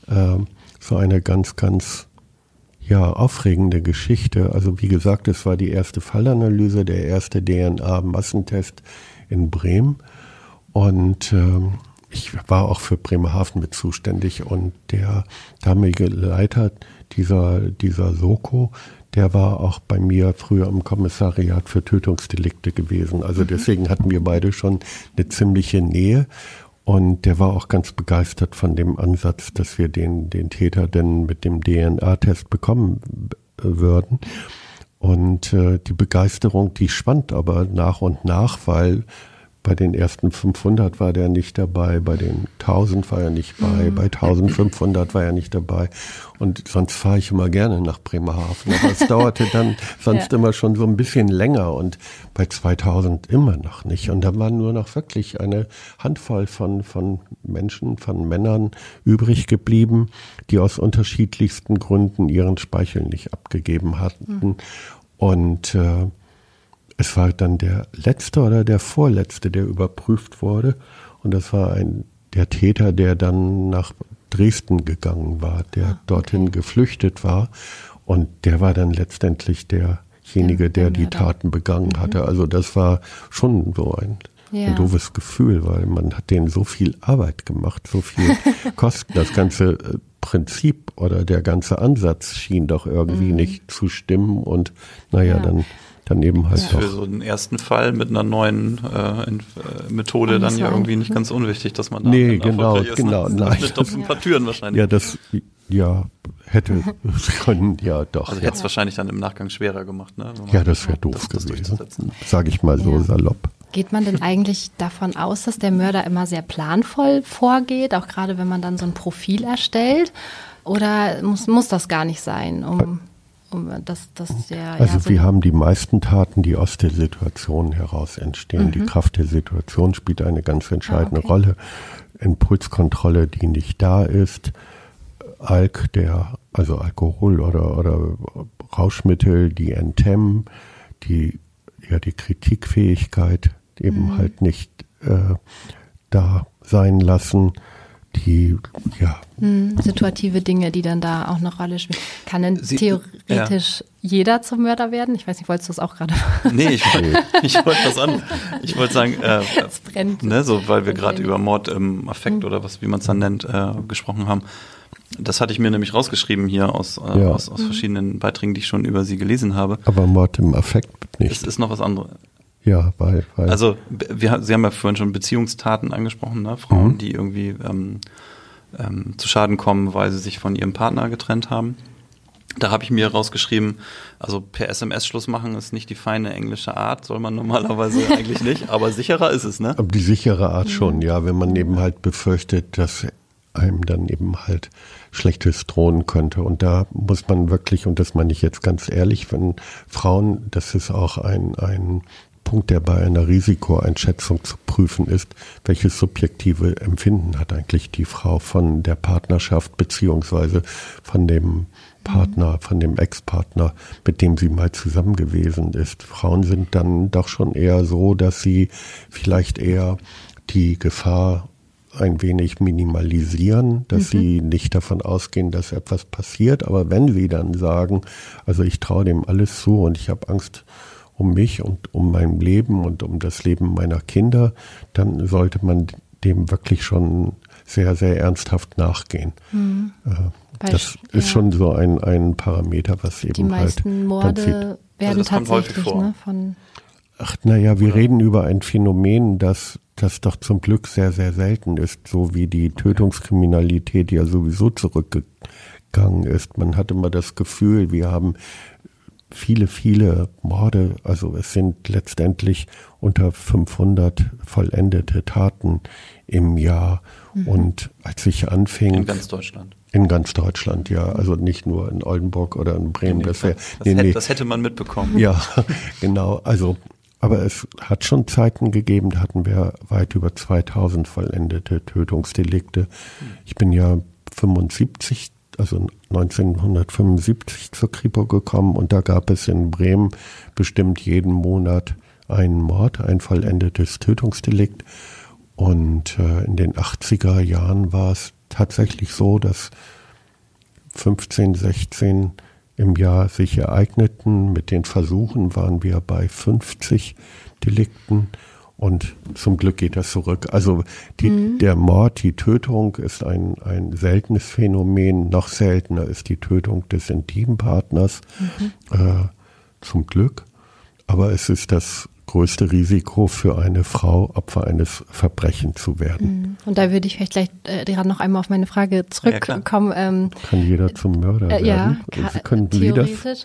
äh, so eine ganz, ganz ja, aufregende Geschichte. Also wie gesagt, es war die erste Fallanalyse, der erste DNA-Massentest in Bremen. Und ähm, ich war auch für Bremerhaven mit zuständig und der damalige Leiter dieser, dieser Soko, der war auch bei mir früher im Kommissariat für Tötungsdelikte gewesen. Also mhm. deswegen hatten wir beide schon eine ziemliche Nähe. Und der war auch ganz begeistert von dem Ansatz, dass wir den, den Täter denn mit dem DNA-Test bekommen würden. Und äh, die Begeisterung, die schwand aber nach und nach, weil bei den ersten 500 war der nicht dabei, bei den 1000 war er nicht bei, mhm. bei 1500 war er nicht dabei. Und sonst fahre ich immer gerne nach Bremerhaven. Aber es dauerte dann <laughs> sonst ja. immer schon so ein bisschen länger und bei 2000 immer noch nicht. Und da waren nur noch wirklich eine Handvoll von, von Menschen, von Männern übrig geblieben, die aus unterschiedlichsten Gründen ihren Speichel nicht abgegeben hatten. Mhm. Und äh, es war dann der letzte oder der vorletzte, der überprüft wurde. Und das war ein, der Täter, der dann nach Dresden gegangen war, der Ah, okay. dorthin geflüchtet war. Und der war dann letztendlich derjenige, der die. Taten begangen hatte. Also das war schon so ein, Ja. ein doofes Gefühl, weil man hat denen so viel Arbeit gemacht, so viel <laughs> Kosten. Das ganze äh, Prinzip oder der ganze Ansatz schien doch irgendwie nicht zu stimmen und naja, Mhm. Ja. dann, dann eben halt Für doch. so einen ersten Fall mit einer neuen äh, äh, Methode dann das ja irgendwie nicht ganz unwichtig, dass man da Nee, dann genau, ist, genau, Ne? nein, Das das- ein paar Türen wahrscheinlich. Ja, das, ja, hätte <laughs> können, ja doch. also ja. hätte es wahrscheinlich dann im Nachgang schwerer gemacht. Ne? Ja, das wäre doof das- das gewesen, sage ich mal so Ja. salopp. Geht man denn eigentlich davon aus, dass der Mörder immer sehr planvoll vorgeht, auch gerade wenn man dann so ein Profil erstellt? Oder muss, muss das gar nicht sein, um, um dass, dass der. Also ja, so wir haben die meisten Taten, die aus der Situation heraus entstehen. Die Kraft der Situation spielt eine ganz entscheidende Mhm. Ah, okay. Rolle. Impulskontrolle, die nicht da ist, Alk, der, also Alkohol oder, oder Rauschmittel, die enthemmen, die, ja, die Kritikfähigkeit eben Mhm. halt nicht äh, da sein lassen, die, ja, Hm, situative Dinge, die dann da auch eine Rolle spielen. Kann denn Sie- theoretisch jeder zum Mörder werden? Ich weiß nicht, wolltest du es auch gerade? Nee, ich, <laughs> <laughs> ich wollte was an. Ich wollte sagen, äh, Es brennt. ne, so weil wir gerade über Mord im Affekt oder was, wie man es dann nennt, äh, gesprochen haben. Das hatte ich mir nämlich rausgeschrieben hier aus, äh, Ja. aus, aus verschiedenen Beiträgen, die ich schon über sie gelesen habe. aber Mord im Affekt Es nicht. ist noch was anderes. Ja, weil, weil Also wir, Sie haben ja vorhin schon Beziehungstaten angesprochen, ne? Frauen, die irgendwie ähm, ähm, zu Schaden kommen, weil sie sich von ihrem Partner getrennt haben. Da habe ich mir rausgeschrieben, also per SMS Schluss machen ist nicht die feine englische Art, soll man normalerweise <laughs> eigentlich nicht, aber sicherer ist es, ne? Die sichere Art schon, ja, wenn man eben halt befürchtet, dass einem dann eben halt Schlechtes drohen könnte. Und da muss man wirklich, und das meine ich jetzt ganz ehrlich, wenn Frauen, das ist auch ein, ein Punkt, der bei einer Risikoeinschätzung zu prüfen ist, welches subjektive Empfinden hat eigentlich die Frau von der Partnerschaft beziehungsweise von dem Partner, von dem Ex-Partner, mit dem sie mal zusammen gewesen ist. Frauen sind dann doch schon eher so, dass sie vielleicht eher die Gefahr ein wenig minimalisieren, dass sie nicht davon ausgehen, dass etwas passiert. Aber wenn sie dann sagen, also ich traue dem alles zu und ich habe Angst um mich und um mein Leben und um das Leben meiner Kinder, dann sollte man dem wirklich schon sehr, sehr ernsthaft nachgehen. Äh, Weil- das ist ja. schon so ein, ein Parameter, was eben Die meisten halt dann sieht. Morde werden das kommt häufig tatsächlich vor. ne, von. Ach, naja, wir reden über ein Phänomen, das, das doch zum Glück sehr, sehr selten ist, so wie die Tötungskriminalität ja sowieso zurückgegangen ist. Man hat immer das Gefühl, wir haben viele, viele Morde, also es sind letztendlich unter 500 vollendete Taten im Jahr. Und als ich anfing, In ganz Deutschland. in ganz Deutschland, ja, also nicht nur in Oldenburg oder in Bremen, Nee, das, wär, das, nee, hätte, nee. das hätte man mitbekommen. Ja, <laughs> genau. Also, aber es hat schon Zeiten gegeben, da hatten wir weit über 2000 vollendete Tötungsdelikte. Ich bin ja 75, also 1975 zur Kripo gekommen und da gab es in Bremen bestimmt jeden Monat einen Mord, ein vollendetes Tötungsdelikt. Und äh, in den 80er Jahren war es tatsächlich so, dass 15, 16 im Jahr sich ereigneten. Mit den Versuchen waren wir bei 50 Delikten und zum Glück geht das zurück. Also die, der Mord, die Tötung ist ein, ein seltenes Phänomen. Noch seltener ist die Tötung des Intimpartners. Äh, zum Glück. Aber es ist das größte Risiko für eine Frau, Opfer eines Verbrechens zu werden. Und da würde ich vielleicht gleich äh, gerade noch einmal auf meine Frage Ja, zurückkommen. ähm, Kann jeder zum Mörder äh, ja, werden? ka- Sie können theoretisch.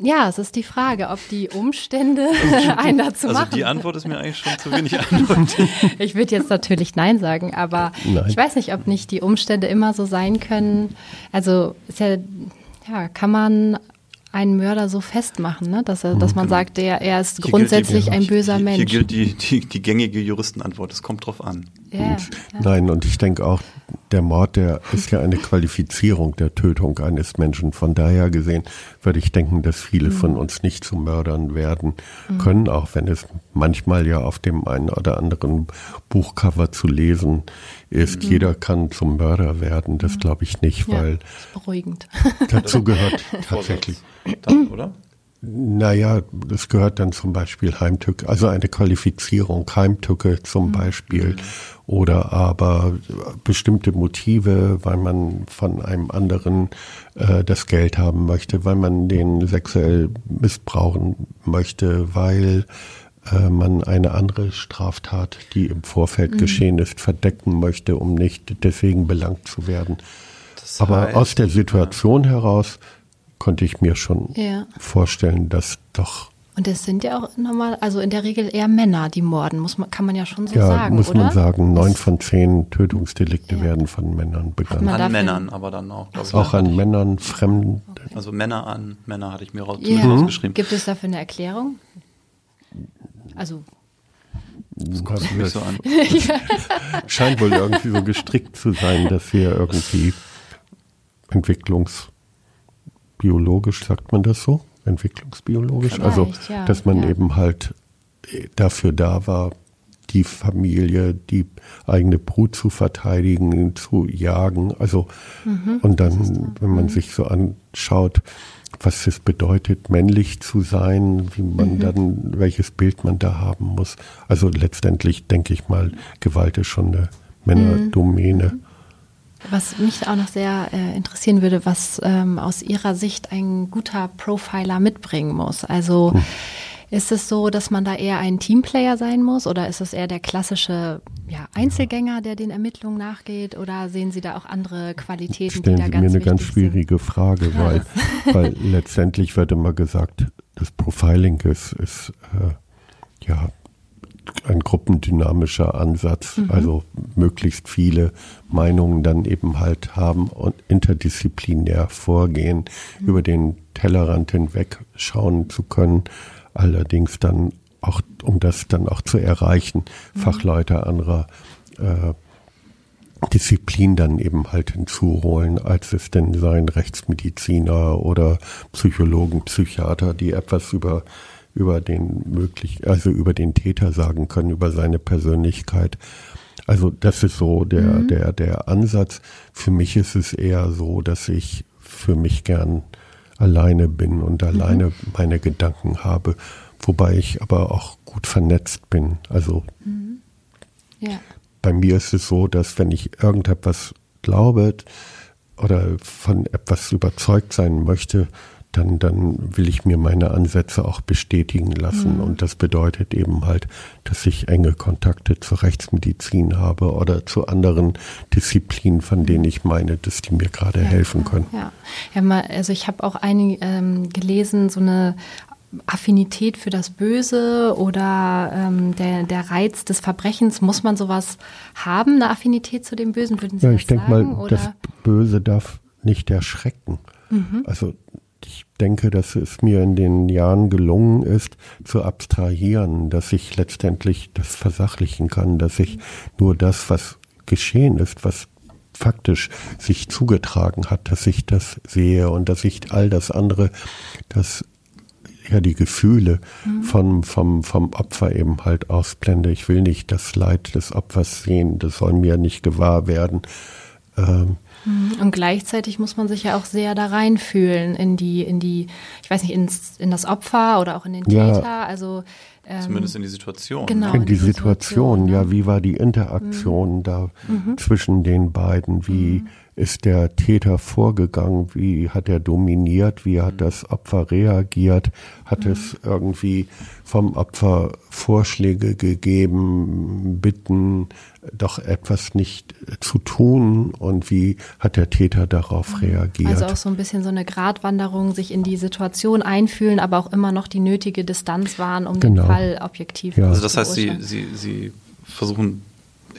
Ja, es ist die Frage, ob die Umstände <laughs> einen dazu Also machen. die Antwort ist mir eigentlich schon zu wenig eindeutig. <laughs> Ich würde jetzt natürlich Nein sagen, aber Nein. ich weiß nicht, ob nicht die Umstände immer so sein können. Also ist ja, ja, kann man einen Mörder so festmachen, ne? dass, er, dass man sagt, der, er ist Hier grundsätzlich die, ein böser hier, Mensch. Hier gilt die, die, die gängige Juristenantwort, es kommt drauf an. Ja, und, Nein, und ich denke auch, der Mord, der ist ja eine Qualifizierung der Tötung eines Menschen. Von daher gesehen würde ich denken, dass viele mhm. von uns nicht zu Mördern werden mhm. können, auch wenn es manchmal ja auf dem einen oder anderen Buchcover zu lesen ist. Mhm. Jeder kann zum Mörder werden, das mhm. glaube ich nicht, weil ja, beruhigend. dazu gehört <laughs> tatsächlich. Dann, oder? Naja, das gehört dann zum Beispiel Heimtücke, also eine Qualifizierung, Heimtücke zum mhm. Beispiel oder aber bestimmte Motive, weil man von einem anderen äh, das Geld haben möchte, weil man den sexuell missbrauchen möchte, weil äh, man eine andere Straftat, die im Vorfeld mhm. geschehen ist, verdecken möchte, um nicht deswegen belangt zu werden. Das heißt, aber aus der Situation ja. heraus konnte ich mir schon ja. vorstellen, dass doch. Und es sind ja auch normal, also in der Regel eher Männer, die morden, muss man, kann man ja schon so ja, sagen. Muss oder? man sagen, neun von zehn Tötungsdelikte ja. werden von Männern begangen. An Männern, aber dann auch. Also auch an Männern, Fremden. Also Männer an Männer hatte ich mir raus, ja. rausgeschrieben. Gibt es dafür eine Erklärung? Also das kommt mich so an. <laughs> scheint wohl irgendwie so gestrickt zu sein, dass wir irgendwie Entwicklungs biologisch, sagt man das so? Entwicklungsbiologisch? Vielleicht, also, ja, dass man ja. eben halt äh, dafür da war, die Familie, die eigene Brut zu verteidigen, zu jagen. Also, mhm, und dann, wenn man mhm. sich so anschaut, was es bedeutet, männlich zu sein, wie man mhm. dann, welches Bild man da haben muss. Also letztendlich denke ich mal, Gewalt ist schon eine Männerdomäne. Was mich auch noch sehr äh, interessieren würde, was ähm, aus Ihrer Sicht ein guter Profiler mitbringen muss. Also hm. ist es so, dass man da eher ein Teamplayer sein muss oder ist es eher der klassische ja, Einzelgänger, der den Ermittlungen nachgeht oder sehen Sie da auch andere Qualitäten, Stellen Sie mir eine ganz schwierige sind? Frage, weil, weil <laughs> letztendlich wird immer gesagt, das Profiling ist, ist äh, ja ein gruppendynamischer Ansatz, mhm. also möglichst viele Meinungen dann eben halt haben und interdisziplinär vorgehen, mhm. über den Tellerrand hinweg schauen zu können, allerdings dann auch, um das dann auch zu erreichen, mhm. Fachleute anderer äh, Disziplin dann eben halt hinzuholen, als es denn sein Rechtsmediziner oder Psychologen, Psychiater, die etwas über über den möglich, also über den Täter sagen können, über seine Persönlichkeit. Also das ist so der, mhm. der, der Ansatz. Für mich ist es eher so, dass ich für mich gern alleine bin und alleine mhm. meine Gedanken habe, wobei ich aber auch gut vernetzt bin. Also mhm. ja. bei mir ist es so, dass wenn ich irgendetwas glaube oder von etwas überzeugt sein möchte, dann, dann will ich mir meine Ansätze auch bestätigen lassen. Mhm. Und das bedeutet eben halt, dass ich enge Kontakte zur Rechtsmedizin habe oder zu anderen Disziplinen, von denen ich meine, dass die mir gerade ja, helfen können. Ja, ja mal, also ich habe auch einige ähm, gelesen, so eine Affinität für das Böse oder ähm, der, der Reiz des Verbrechens, muss man sowas haben, eine Affinität zu dem Bösen, würden Sie ja, ich denke mal, oder? das Böse darf nicht erschrecken. Mhm. Also ich denke, dass es mir in den Jahren gelungen ist, zu abstrahieren, dass ich letztendlich das versachlichen kann, dass ich nur das, was geschehen ist, was faktisch sich zugetragen hat, dass ich das sehe und dass ich all das andere, das ja die Gefühle mhm. vom, vom, vom Opfer eben halt ausblende. Ich will nicht das Leid des Opfers sehen, das soll mir nicht gewahr werden. Ähm. Und gleichzeitig muss man sich ja auch sehr da reinfühlen in die, in die, ich weiß nicht, ins, in das Opfer oder auch in den Täter. Ja. Also ähm, zumindest in die Situation. Genau, in die, die Situation, Situation, ja. Wie war die Interaktion mhm. da mhm. zwischen den beiden? Wie mhm ist der Täter vorgegangen? Wie hat er dominiert? Wie hat das Opfer reagiert? Hat mhm. es irgendwie vom Opfer Vorschläge gegeben, Bitten, doch etwas nicht zu tun? Und wie hat der Täter darauf mhm. reagiert? Also auch so ein bisschen so eine Gratwanderung, sich in die Situation einfühlen, aber auch immer noch die nötige Distanz wahren, um genau. den Fall objektiv ja. Also das heißt, Sie, Sie, Sie versuchen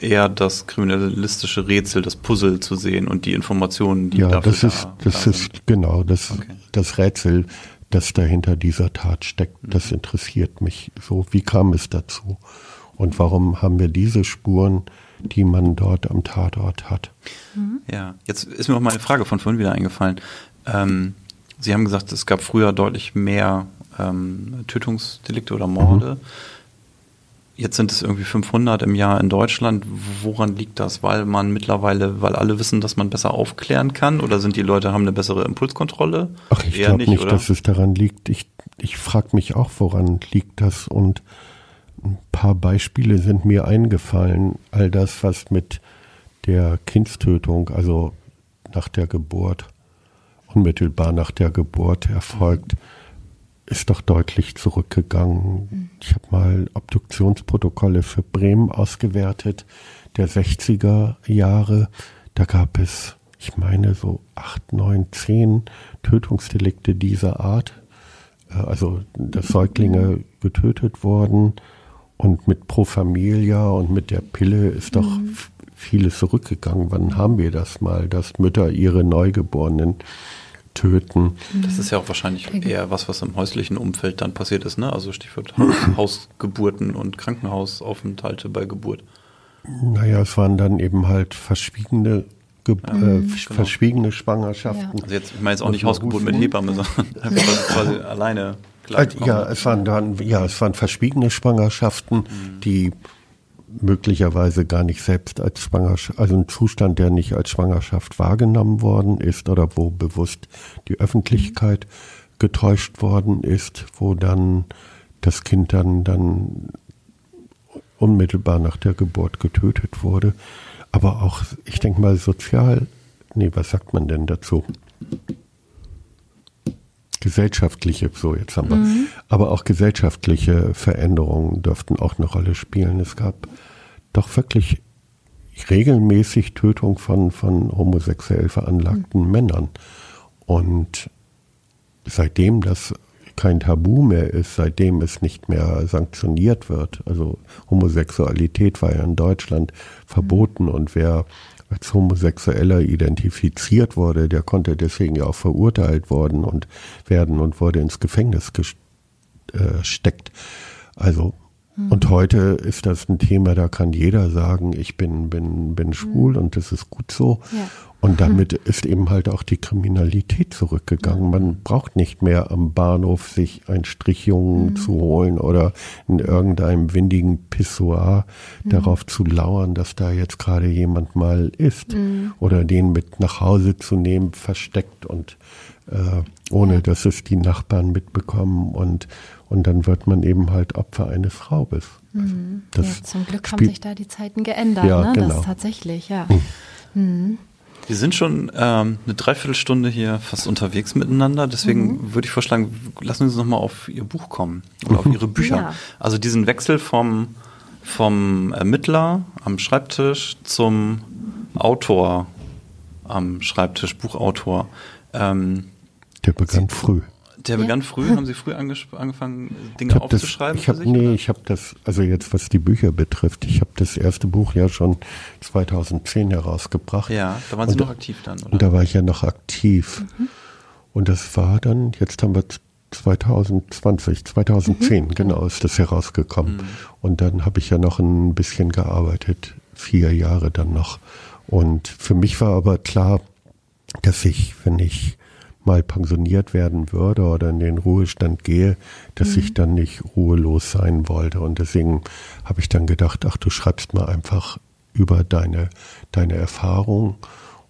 eher das kriminalistische Rätsel, das Puzzle zu sehen und die Informationen, die ja, dafür das ist, da, das da ist sind. genau das, okay. das Rätsel, das dahinter dieser Tat steckt. Mhm. Das interessiert mich so. Wie kam es dazu? Und warum haben wir diese Spuren, die man dort am Tatort hat? Ja, jetzt ist mir auch mal eine Frage von vorhin wieder eingefallen. Ähm, Sie haben gesagt, es gab früher deutlich mehr ähm, Tötungsdelikte oder Morde. Jetzt sind es irgendwie 500 im Jahr in Deutschland. Woran liegt das? Weil man mittlerweile, weil alle wissen, dass man besser aufklären kann? Oder sind die Leute, haben eine bessere Impulskontrolle? Ach, ich glaube nicht, oder? dass es daran liegt. Ich, ich frage mich auch, woran liegt das? Und ein paar Beispiele sind mir eingefallen. All das, was mit der Kindstötung, also nach der Geburt, unmittelbar nach der Geburt erfolgt, ist doch deutlich zurückgegangen. Ich habe mal Obduktionsprotokolle für Bremen ausgewertet, der 60er Jahre. Da gab es, ich meine, so acht, neun, zehn Tötungsdelikte dieser Art. Äh, Also, dass Säuglinge getötet wurden. Und mit Pro Familia und mit der Pille ist doch f- vieles zurückgegangen. Wann haben wir das mal, dass Mütter ihre Neugeborenen töten? Das ist ja auch wahrscheinlich eher was, was im häuslichen Umfeld dann passiert ist, ne? Also Stichwort Haus, <clears throat> Hausgeburten und Krankenhausaufenthalte bei Geburt. Naja, es waren dann eben halt verschwiegene, Ge äh, verschwiegene Schwangerschaften. Ja. Also jetzt, ich meine jetzt auch nicht Hausgeburt mit Hebamme, sondern <laughs> einfach quasi alleine. Äh, Ja, es waren dann, ja, es waren verschwiegene Schwangerschaften, die möglicherweise gar nicht selbst als Schwangerschaft, also ein Zustand, der nicht als Schwangerschaft wahrgenommen worden ist oder wo bewusst die Öffentlichkeit getäuscht worden ist, wo dann das Kind dann, dann unmittelbar nach der Geburt getötet wurde. Aber auch, ich denke mal, sozial, nee, was sagt man denn dazu? Gesellschaftliche, so jetzt haben wir, aber auch gesellschaftliche Veränderungen dürften auch eine Rolle spielen. Es gab doch wirklich regelmäßig Tötung von, von homosexuell veranlagten Männern. Und seitdem das kein Tabu mehr ist, seitdem es nicht mehr sanktioniert wird, also Homosexualität war ja in Deutschland verboten und wer als Homosexueller identifiziert wurde, der konnte deswegen ja auch verurteilt worden und werden und wurde ins Gefängnis gesteckt. Also und heute ist das ein Thema, da kann jeder sagen, ich bin, bin, bin schwul und das ist gut so. Ja. Und <laughs> damit ist eben halt auch die Kriminalität zurückgegangen. Man braucht nicht mehr am Bahnhof sich ein Strichjungen zu holen oder in irgendeinem windigen Pissoir darauf zu lauern, dass da jetzt gerade jemand mal ist. Oder den mit nach Hause zu nehmen, versteckt und äh, ohne dass es die Nachbarn mitbekommen und und dann wird man eben halt Opfer eines Raubes. Also das ja, zum Glück haben sich da die Zeiten geändert, Ja, ne? genau. Das tatsächlich, ja. Wir sind schon ähm, eine Dreiviertelstunde hier fast unterwegs miteinander, deswegen Mhm. würde ich vorschlagen, lassen Sie uns nochmal auf Ihr Buch kommen oder auf Ihre Bücher. Ja. Also diesen Wechsel vom, vom Ermittler am Schreibtisch zum Autor am Schreibtisch, Buchautor. Ähm, Der begann früh. Der Ja. begann früh, haben Sie früh angefangen, Dinge Ich habe das, aufzuschreiben? ich für habe sich, nee, oder? ich habe das, also jetzt was die Bücher betrifft, ich habe das erste Buch ja schon 2010 herausgebracht. Ja, da waren Sie Und noch aktiv dann, oder? Und da war ich ja noch aktiv. Und das war dann, jetzt haben wir 2020, 2010, genau, ist das herausgekommen. Und dann habe ich ja noch ein bisschen gearbeitet, vier Jahre dann noch. Und für mich war aber klar, dass ich, wenn ich mal pensioniert werden würde oder in den Ruhestand gehe, dass ich dann nicht ruhelos sein wollte. Und deswegen habe ich dann gedacht, ach, du schreibst mal einfach über deine, deine Erfahrung.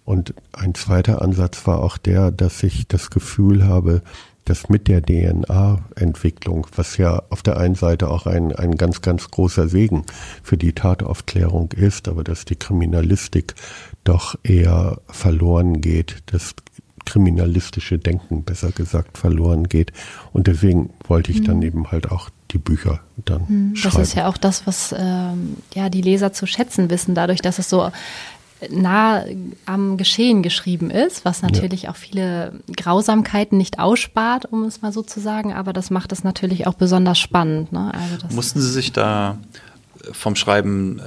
Und ein zweiter Ansatz war auch der, dass ich das Gefühl habe, dass mit der DNA-Entwicklung, was ja auf der einen Seite auch ein, ein ganz, ganz großer Segen für die Tataufklärung ist, aber dass die Kriminalistik doch eher verloren geht, das kriminalistische Denken, besser gesagt, verloren geht. Und deswegen wollte ich dann eben halt auch die Bücher dann Mhm. Das schreiben. ist ja auch das, was ähm, ja die Leser zu schätzen wissen, dadurch, dass es so nah am Geschehen geschrieben ist, was natürlich auch viele Grausamkeiten nicht ausspart, um es mal so zu sagen, aber das macht es natürlich auch besonders spannend. Ne? Also das, Mussten Sie sich da vom Schreiben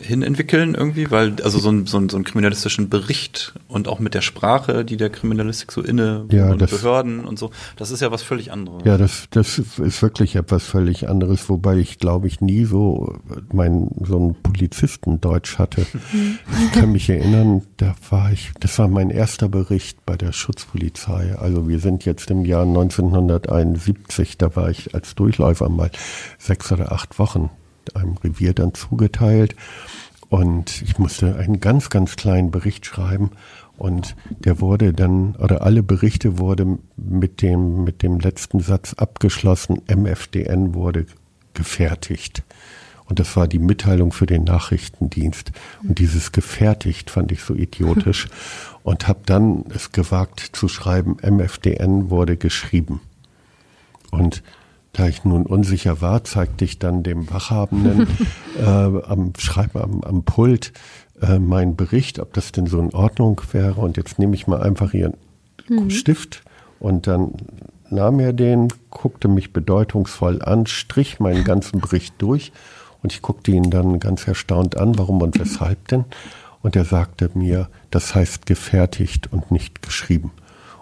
hin entwickeln irgendwie, weil also so ein, so, ein, so ein kriminalistischen Bericht und auch mit der Sprache, die der Kriminalistik so inne Ja, und das- Behörden und so, das ist ja was völlig anderes. Ja, das, das ist wirklich etwas völlig anderes, wobei ich glaube ich nie so mein so ein Polizistendeutsch hatte. <laughs> Ich kann mich erinnern, da war ich, das war mein erster Bericht bei der Schutzpolizei. Also wir sind jetzt im Jahr 1971, da war ich als Durchläufer mal sechs oder acht Wochen einem Revier dann zugeteilt und ich musste einen ganz, ganz kleinen Bericht schreiben und der wurde dann, oder alle Berichte wurde mit dem, mit dem letzten Satz abgeschlossen, MFDN wurde gefertigt. Und das war die Mitteilung für den Nachrichtendienst. Und dieses gefertigt fand ich so idiotisch <laughs> und habe dann es gewagt zu schreiben, MFDN wurde geschrieben. Und da ich nun unsicher war, zeigte ich dann dem Wachhabenden <laughs> äh, am Schreiben am, am Pult äh, meinen Bericht, ob das denn so in Ordnung wäre. Und jetzt nehme ich mal einfach Ihren Stift und dann nahm er den, guckte mich bedeutungsvoll an, strich meinen ganzen Bericht durch und ich guckte ihn dann ganz erstaunt an, warum und weshalb denn. Und er sagte mir, das heißt gefertigt und nicht geschrieben.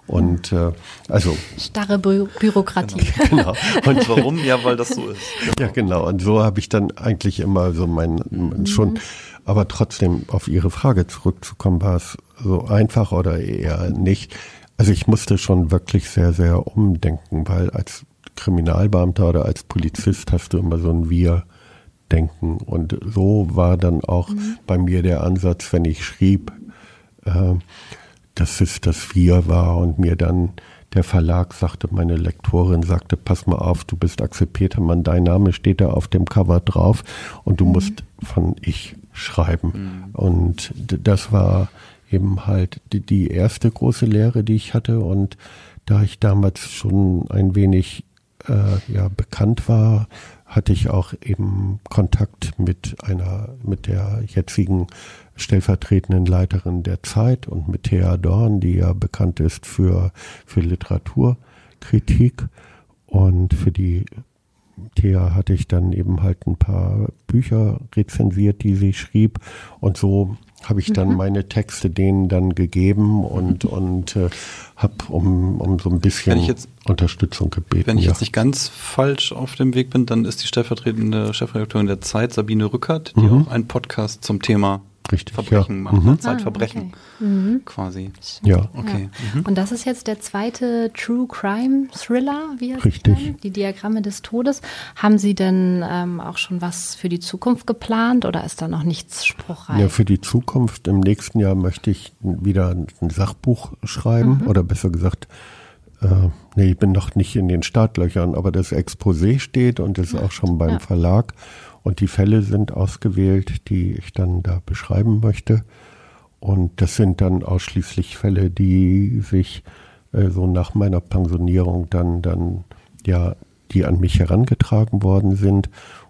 Und äh, also Starre Bü Bürokratie. <laughs> genau. Und warum? Ja, weil das so ist. Ja, genau. Und so habe ich dann eigentlich immer so mein, mein schon, aber trotzdem auf Ihre Frage zurückzukommen, war es so einfach oder eher nicht. Also ich musste schon wirklich sehr, sehr umdenken, weil als Kriminalbeamter oder als Polizist hast du immer so ein Wir-Denken. Und so war dann auch bei mir der Ansatz, wenn ich schrieb, äh, dass es das Wir war und mir dann der Verlag sagte, meine Lektorin sagte, pass mal auf, du bist Axel Petermann, dein Name steht da auf dem Cover drauf und du musst von ich schreiben. Und d- das war eben halt die, die erste große Lehre, die ich hatte und da ich damals schon ein wenig äh, ja, bekannt war, hatte ich auch eben Kontakt mit einer, mit der jetzigen stellvertretenden Leiterin der Zeit und mit Thea Dorn, die ja bekannt ist für, für Literaturkritik. Und für die Thea hatte ich dann eben halt ein paar Bücher rezensiert, die sie schrieb. Und so habe ich dann meine Texte denen dann gegeben und, und äh, habe um, um so ein bisschen jetzt- Unterstützung gebeten. Wenn ich ja. jetzt nicht ganz falsch auf dem Weg bin, dann ist die stellvertretende Chefredakteurin der Zeit, Sabine Rückert, die auch einen Podcast zum Thema Richtig, Verbrechen ja. macht, Mhm. Zeitverbrechen quasi. ja. Okay. Ja. Und das ist jetzt der zweite True Crime Thriller, wie er Richtig. nennt, die Diagramme des Todes. Haben Sie denn ähm, auch schon was für die Zukunft geplant oder ist da noch nichts spruchreif? Ja, für die Zukunft im nächsten Jahr möchte ich wieder ein Sachbuch schreiben oder besser gesagt, äh, nee, ich bin noch nicht in den Startlöchern, aber das Exposé steht und ist auch schon beim ja. Verlag und die Fälle sind ausgewählt, die ich dann da beschreiben möchte. Und das sind dann ausschließlich Fälle, die sich äh, so nach meiner Pensionierung dann, dann, ja, die an mich herangetragen worden sind.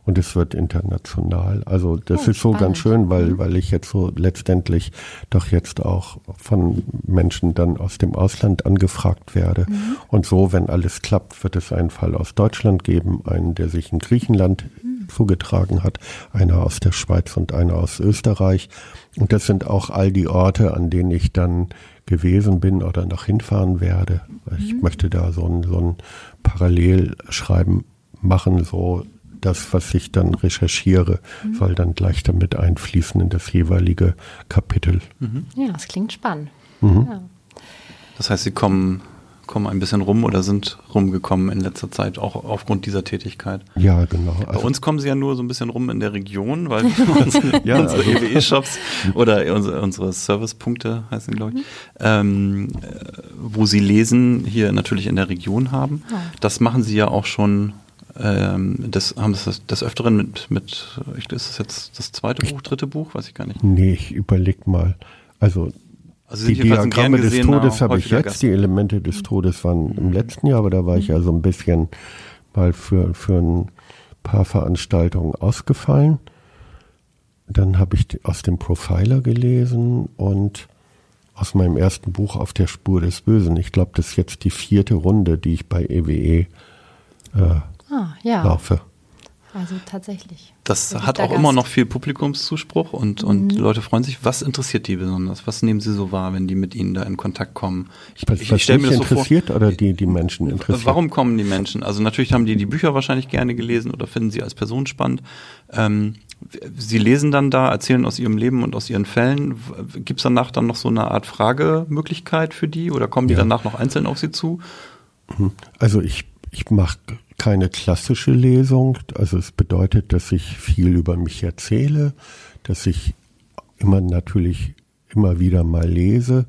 Und es wird international. Also das Oh, ist so spannend. ganz schön, weil, weil ich jetzt so letztendlich doch jetzt auch von Menschen dann aus dem Ausland angefragt werde. Und so, wenn alles klappt, wird es einen Fall aus Deutschland geben, einen, der sich in Griechenland zugetragen hat, einer aus der Schweiz und einer aus Österreich. Und das sind auch all die Orte, an denen ich dann gewesen bin oder noch hinfahren werde. Ich möchte da so ein, so ein Parallelschreiben machen, so das, was ich dann recherchiere, soll dann gleich damit einfließen in das jeweilige Kapitel. Ja, das klingt spannend. Mhm. Ja. Das heißt, Sie kommen, kommen ein bisschen rum oder sind rumgekommen in letzter Zeit, auch aufgrund dieser Tätigkeit. Ja, genau. Bei Also, uns kommen sie ja nur so ein bisschen rum in der Region, weil <laughs> unsere, Ja, unsere also- EWE-Shops oder unsere, unsere Servicepunkte heißen, glaube ich, ähm, äh, wo sie lesen, hier natürlich in der Region haben. Ja. Das machen sie ja auch schon. Ähm, das haben sie das, des Öfteren mit, mit, ist das jetzt das zweite Buch, dritte Buch, weiß ich gar nicht. nee, ich überleg mal. Also Also die Diagramme des Todes habe ich jetzt, Gast. die Elemente des Todes waren im letzten Jahr, aber da war ich ja so ein bisschen mal für, für ein paar Veranstaltungen ausgefallen. Dann habe ich aus dem Profiler gelesen und aus meinem ersten Buch Auf der Spur des Bösen. Ich glaube, das ist jetzt die vierte Runde, die ich bei EWE äh, Ah, ja. laufe. Also tatsächlich. Das hat auch Gast. immer noch viel Publikumszuspruch und, und mhm. die Leute freuen sich. Was interessiert die besonders? Was nehmen sie so wahr, wenn die mit ihnen da in Kontakt kommen? Ich, was, ich, ich stelle mir das interessiert so vor, oder die, die Menschen interessiert? Warum kommen die Menschen? Also natürlich haben die die Bücher wahrscheinlich gerne gelesen oder finden sie als Person spannend. Ähm, Sie lesen dann da, erzählen aus Ihrem Leben und aus Ihren Fällen. Gibt es danach dann noch so eine Art Fragemöglichkeit für die oder kommen die ja. danach noch einzeln auf Sie zu? Mhm. Also ich, ich mache keine klassische Lesung. Also es bedeutet, dass ich viel über mich erzähle, dass ich immer natürlich immer wieder mal lese,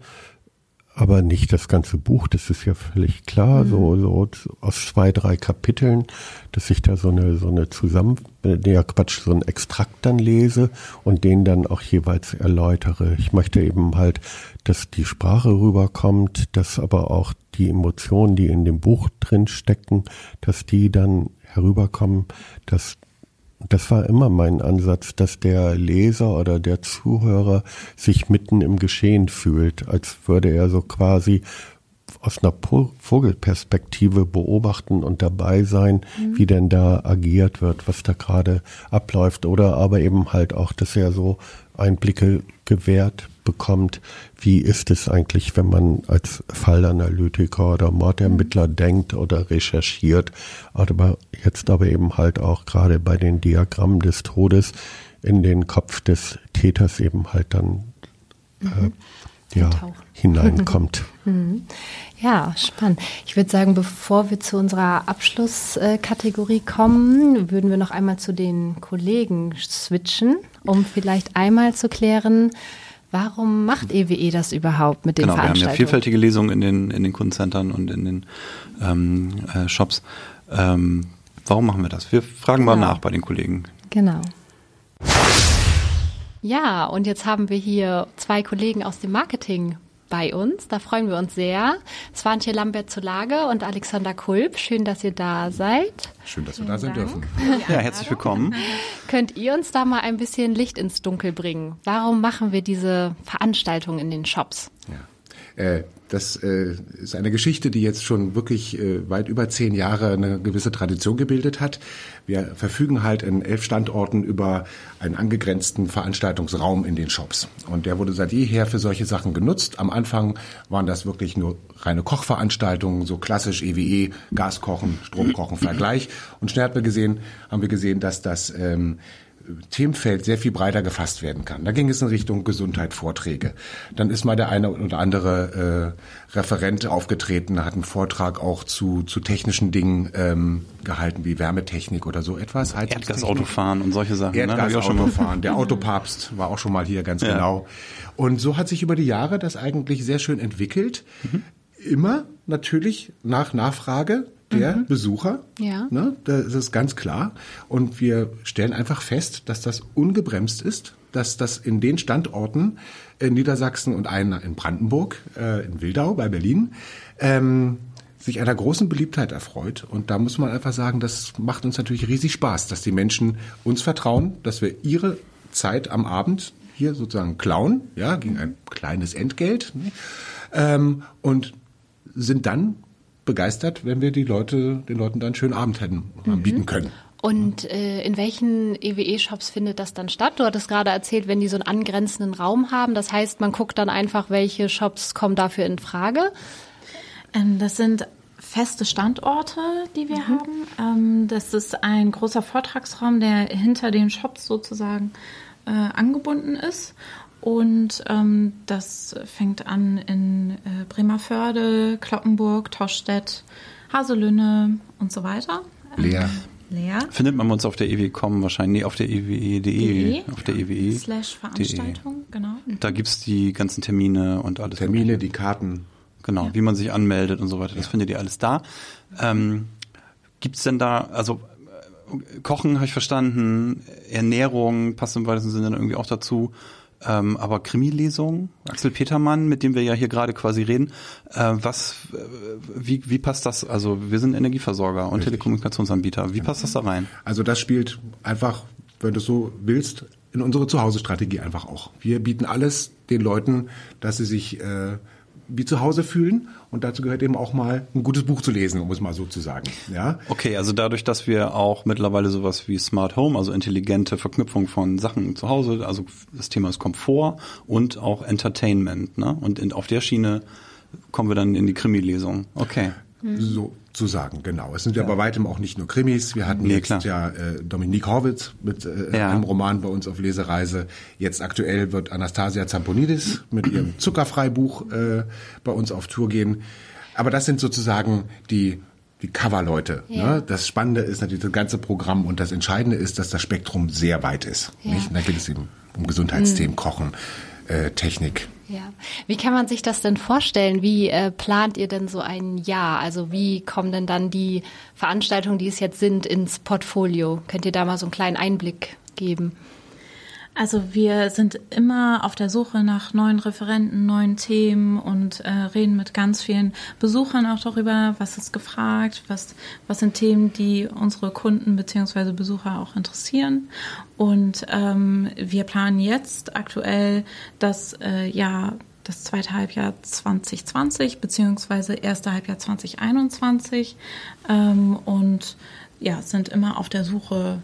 aber nicht das ganze Buch, das ist ja völlig klar, mhm. so, so aus zwei, drei Kapiteln, dass ich da so eine, so eine Zusammen, ja Quatsch, so ein Extrakt dann lese und den dann auch jeweils erläutere. Ich möchte eben halt, dass die Sprache rüberkommt, dass aber auch die Emotionen, die in dem Buch drin stecken, dass die dann herüberkommen, dass das war immer mein Ansatz, dass der Leser oder der Zuhörer sich mitten im Geschehen fühlt, als würde er so quasi aus einer Vogelperspektive beobachten und dabei sein, mhm. wie denn da agiert wird, was da gerade abläuft. Oder aber eben halt auch, dass er so Einblicke gewährt bekommt, wie ist es eigentlich, wenn man als Fallanalytiker oder Mordermittler mhm. denkt oder recherchiert, aber jetzt aber eben halt auch gerade bei den Diagrammen des Todes in den Kopf des Täters eben halt dann mhm. äh, ja, hineinkommt. <laughs> Mhm. Ja, spannend. Ich würde sagen, bevor wir zu unserer Abschlusskategorie kommen, würden wir noch einmal zu den Kollegen switchen, um vielleicht einmal zu klären, Warum macht EWE e das überhaupt mit den genau, Veranstaltungen? Wir haben ja vielfältige Lesungen in den, in den Kundencentern und in den ähm, äh, Shops. Ähm, warum machen wir das? Wir fragen genau. mal nach bei den Kollegen. Genau. Ja, und jetzt haben wir hier zwei Kollegen aus dem Marketing bei uns. Da freuen wir uns sehr. Swantje Lambert zu Lage und Alexander Kulp. Schön, dass ihr da seid. Schön, dass wir da sein dürfen. Ja, herzlich willkommen. <laughs> Könnt ihr uns da mal ein bisschen Licht ins Dunkel bringen? Warum machen wir diese Veranstaltung in den Shops? Ja. Äh, das äh, ist eine Geschichte, die jetzt schon wirklich äh, weit über zehn Jahre eine gewisse Tradition gebildet hat. Wir verfügen halt in elf Standorten über einen angegrenzten Veranstaltungsraum in den Shops. Und der wurde seit jeher für solche Sachen genutzt. Am Anfang waren das wirklich nur reine Kochveranstaltungen, so klassisch EWE, e, Gaskochen, Stromkochen, Vergleich. Und schnell haben wir gesehen, haben wir gesehen, dass das ähm, Themenfeld sehr viel breiter gefasst werden kann. Da ging es in Richtung Gesundheit, Vorträge. Dann ist mal der eine oder andere äh, Referent aufgetreten, hat einen Vortrag auch zu, zu technischen Dingen ähm, gehalten, wie Wärmetechnik oder so etwas. Erdgasautofahren und solche Sachen. Ne? Erdgasautofahren. Ne? Der Autopapst war auch schon mal hier, ganz ja. genau. Und so hat sich über die Jahre das eigentlich sehr schön entwickelt. Mhm. Immer natürlich nach Nachfrage der mhm. Besucher. Ja. Ne, das ist ganz klar. Und wir stellen einfach fest, dass das ungebremst ist, dass das in den Standorten in Niedersachsen und einer in Brandenburg, äh, in Wildau bei Berlin, ähm, sich einer großen Beliebtheit erfreut. Und da muss man einfach sagen, das macht uns natürlich riesig Spaß, dass die Menschen uns vertrauen, dass wir ihre Zeit am Abend hier sozusagen klauen, ja, gegen ein kleines Entgelt. Ne? Ähm, und sind dann begeistert, wenn wir die Leute, den Leuten dann einen schönen Abend hätten mhm. bieten können. Und äh, in welchen EWE-Shops findet das dann statt? Du hattest gerade erzählt, wenn die so einen angrenzenden Raum haben. Das heißt, man guckt dann einfach, welche Shops kommen dafür in Frage. Ähm, das sind feste Standorte, die wir mhm. haben. Ähm, das ist ein großer Vortragsraum, der hinter den Shops sozusagen äh, angebunden ist. Und ähm, das fängt an in äh, Bremerförde, Kloppenburg, Toschstedt, Haselünne und so weiter. Leer. Leer. Findet man uns auf der EW.com wahrscheinlich, nee, auf der ewe.de, auf der ewe. Slash Veranstaltung, genau. Da gibt es die ganzen Termine und alles. Termine, die Karten. Genau, ja. wie man sich anmeldet und so weiter, das ja. findet ihr alles da. Ähm, gibt es denn da, also äh, Kochen habe ich verstanden, Ernährung passt im weitesten Sinne irgendwie auch dazu. Ähm, aber Krimi-Lesung, Axel Petermann, mit dem wir ja hier gerade quasi reden, äh, was, äh, wie, wie passt das? Also wir sind Energieversorger und Richtig. Telekommunikationsanbieter. Wie passt das da rein? Also das spielt einfach, wenn du so willst, in unsere Zuhause-Strategie einfach auch. Wir bieten alles den Leuten, dass sie sich äh, wie zu Hause fühlen. Und dazu gehört eben auch mal ein gutes Buch zu lesen, um es mal so zu sagen. Ja? Okay, also dadurch, dass wir auch mittlerweile sowas wie Smart Home, also intelligente Verknüpfung von Sachen zu Hause, also das Thema ist Komfort und auch Entertainment, ne? Und in, auf der Schiene kommen wir dann in die Krimi-Lesung. Okay. So zu sagen, genau. Es sind ja, bei weitem auch nicht nur Krimis. Wir hatten Nee, jetzt klar. ja äh, Dominique Horwitz mit äh, Ja. einem Roman bei uns auf Lesereise. Jetzt aktuell wird Anastasia Zamponidis mit ihrem <clears throat> Zuckerfreibuch äh, bei uns auf Tour gehen. Aber das sind sozusagen die die Coverleute. Ja. Ne? Das Spannende ist natürlich das ganze Programm und das Entscheidende ist, dass das Spektrum sehr weit ist. Ja. Nicht? Da geht es eben um Gesundheitsthemen, Kochen, äh, Technik, Ja. Wie kann man sich das denn vorstellen? Wie äh, plant ihr denn so ein Jahr? Also wie kommen denn dann die Veranstaltungen, die es jetzt sind, ins Portfolio? Könnt ihr da mal so einen kleinen Einblick geben? Also wir sind immer auf der Suche nach neuen Referenten, neuen Themen und äh, reden mit ganz vielen Besuchern auch darüber, was ist gefragt, was, was sind Themen, die unsere Kunden bzw. Besucher auch interessieren. Und ähm, wir planen jetzt aktuell das äh, Jahr das zweite Halbjahr 2020 beziehungsweise erste Halbjahr 2021 ähm, und ja, sind immer auf der Suche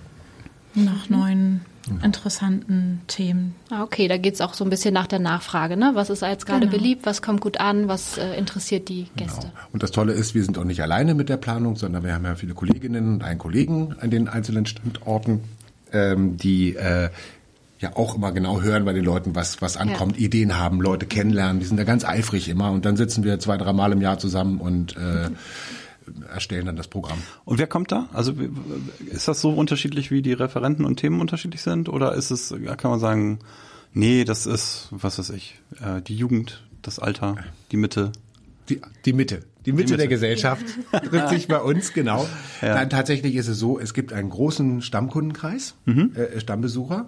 nach neuen interessanten Themen. Ah, Okay, da geht's auch so ein bisschen nach der Nachfrage. Ne? Was ist jetzt gerade Genau. beliebt? Was kommt gut an? Was äh, interessiert die Gäste? Genau. Und das Tolle ist, wir sind auch nicht alleine mit der Planung, sondern wir haben ja viele Kolleginnen und einen Kollegen an den einzelnen Standorten, ähm, die äh, ja auch immer genau hören bei den Leuten, was, was ankommt, Ideen haben, Leute kennenlernen. Die sind da ganz eifrig immer. Und dann sitzen wir zwei, drei Mal im Jahr zusammen und äh, erstellen dann das Programm. Und wer kommt da? Also ist das so unterschiedlich, wie die Referenten und Themen unterschiedlich sind? Oder ist es, kann man sagen, nee, das ist, was weiß ich, äh, die Jugend, das Alter, die Mitte? Die, die Mitte. Die Mitte, Mitte. der Gesellschaft <laughs> trifft sich bei uns, genau. Ja. Nein, tatsächlich ist es so, es gibt einen großen Stammkundenkreis, Mhm. äh, Stammbesucher.